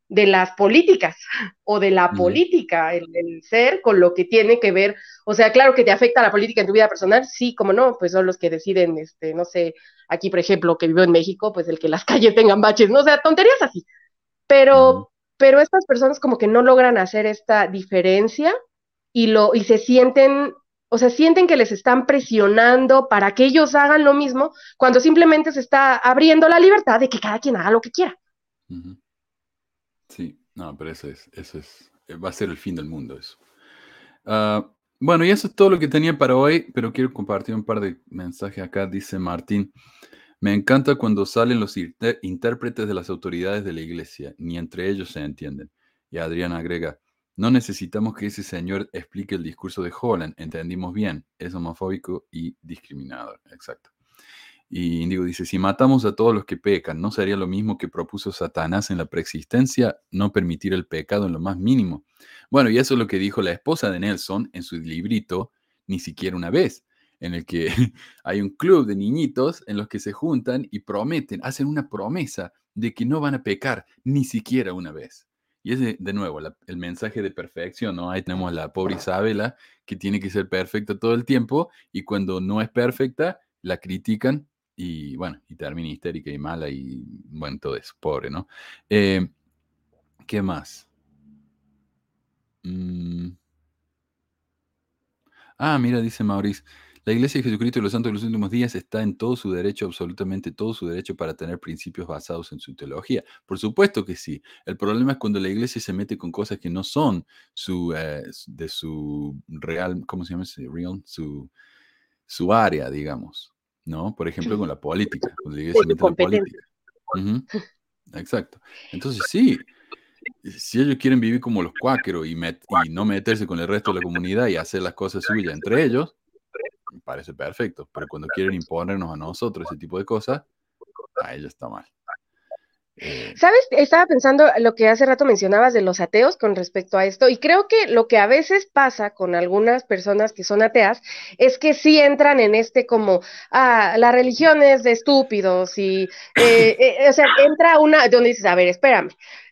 de las políticas o de la política, el, ser con lo que tiene que ver, o sea, claro que te afecta la política en tu vida personal, sí, como no, pues son los que deciden, este, no sé, aquí por ejemplo, que vivo en México, pues el que las calles tengan baches, no o sea, tonterías así. Pero, pero estas personas como que no logran hacer esta diferencia y lo, y se sienten o sea, sienten que les están presionando para que ellos hagan lo mismo, cuando simplemente se está abriendo la libertad de que cada quien haga lo que quiera. Sí, no, pero eso es, eso es, eh, va a ser el fin del mundo eso. Ah, bueno, y eso es todo lo que tenía para hoy, pero quiero compartir un par de mensajes acá. Dice Martín, me encanta cuando salen los intérpretes de las autoridades de la iglesia, ni entre ellos se entienden. Y Adrián agrega, no necesitamos que ese señor explique el discurso de Holland, entendimos bien, es homofóbico y discriminador. Exacto. Y Indigo dice, si matamos a todos los que pecan, ¿no sería lo mismo que propuso Satanás en la preexistencia, no permitir el pecado en lo más mínimo? Bueno, y eso es lo que dijo la esposa de Nelson en su librito, ni siquiera una vez, en el que hay un club de niñitos en los que se juntan y prometen, hacen una promesa de que no van a pecar ni siquiera una vez. Y es de, nuevo el mensaje de perfección, ¿no? Ahí tenemos la pobre Isabela que tiene que ser perfecta todo el tiempo y cuando no es perfecta, la critican y bueno, y termina histérica y mala y bueno, todo eso, pobre, ¿no? Eh, ¿Qué más? Mm. Ah, mira, dice Maurice, la Iglesia de Jesucristo de los Santos de los últimos días está en todo su derecho, absolutamente todo su derecho para tener principios basados en su teología. Por supuesto que sí. El problema es cuando la Iglesia se mete con cosas que no son su, eh, de su real, ¿cómo se llama ese? Real, su, su área, digamos. ¿No? Por ejemplo, con la política. Cuando la Iglesia se mete con la política. Exacto. Entonces, sí, si ellos quieren vivir como los cuáqueros y, y, no meterse con el resto de la comunidad y hacer las cosas suyas entre ellos, parece perfecto. Pero cuando quieren imponernos a nosotros ese tipo de cosas, a ella está mal. Eh, ¿Sabes? Estaba pensando lo que hace rato mencionabas de los ateos con respecto a esto, y creo que lo que a veces pasa con algunas personas que son ateas es que sí entran en este como, ah, la religión es de estúpidos, y, eh, eh, o sea, entra una, donde dices, a ver, espérame,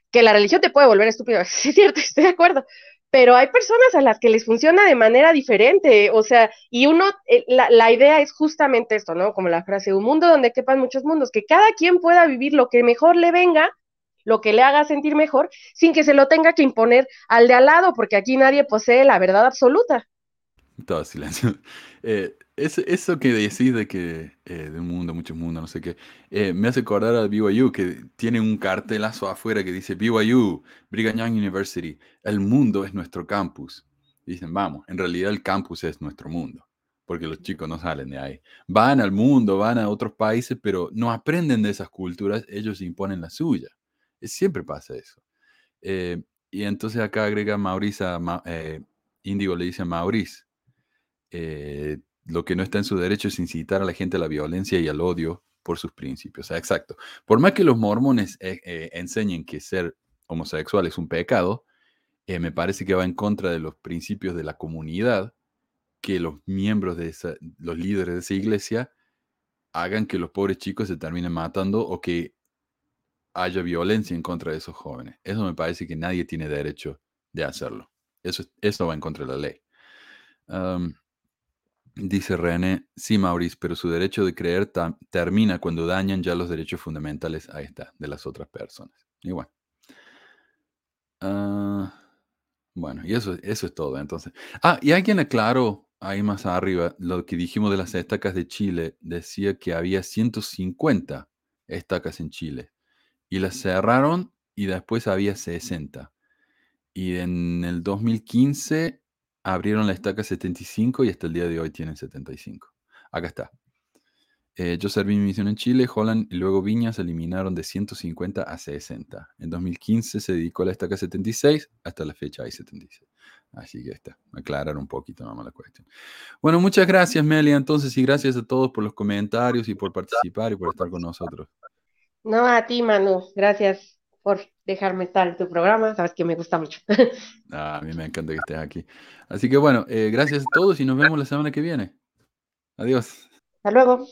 que la religión te puede volver estúpido, sí es cierto, estoy de acuerdo, pero hay personas a las que les funciona de manera diferente, o sea, y uno, eh, la, la, idea es justamente esto, ¿no? Como la frase, un mundo donde quepan muchos mundos, que cada quien pueda vivir lo que mejor le venga, lo que le haga sentir mejor, sin que se lo tenga que imponer al de al lado, porque aquí nadie posee la verdad absoluta. Todo silencio. Eh, eso que decís de que eh, de un mundo, muchos mundos, no sé qué, eh, me hace acordar al BYU que tiene un cartelazo afuera que dice BYU, Brigham Young University, el mundo es nuestro campus. dicen, vamos, en realidad el campus es nuestro mundo, porque los chicos no salen de ahí. Van al mundo, van a otros países, pero no aprenden de esas culturas, ellos imponen la suya. Siempre pasa eso. y entonces acá agrega Maurice, a Índigo le dice a Maurice, eh, lo que no está en su derecho es incitar a la gente a la violencia y al odio por sus principios. exacto. Por más que los mormones eh, eh, enseñen que ser homosexual es un pecado, me parece que va en contra de los principios de la comunidad que los miembros de esa, los líderes de esa iglesia hagan que los pobres chicos se terminen matando o que haya violencia en contra de esos jóvenes. Eso me parece que nadie tiene derecho de hacerlo. Eso, eso va en contra de la ley. Dice René, sí, Maurice, pero su derecho de creer termina cuando dañan ya los derechos fundamentales, ahí está, de las otras personas. Igual. Ah, bueno, y eso, eso es todo, entonces. Ah, y alguien aclaró ahí más arriba lo que dijimos de las estacas de Chile. Decía que había 150 estacas en Chile y las cerraron y después había 60. Y en el 2015 abrieron la estaca 75 y hasta el día de hoy tienen 75. Acá está. Eh, yo serví mi misión en Chile, Holland y luego Viña se eliminaron de 150 a 60. En 2015 se dedicó a la estaca 76, hasta la fecha hay 76. Así que está, aclarar un poquito más la cuestión. Bueno, muchas gracias Melia entonces y gracias a todos por los comentarios y por participar y por estar con nosotros. No, a ti Manu, gracias por dejarme estar en tu programa, sabes que me gusta mucho. Ah, a mí me encanta que estés aquí. Así que bueno, eh, gracias a todos y nos vemos la semana que viene. Adiós. Hasta luego.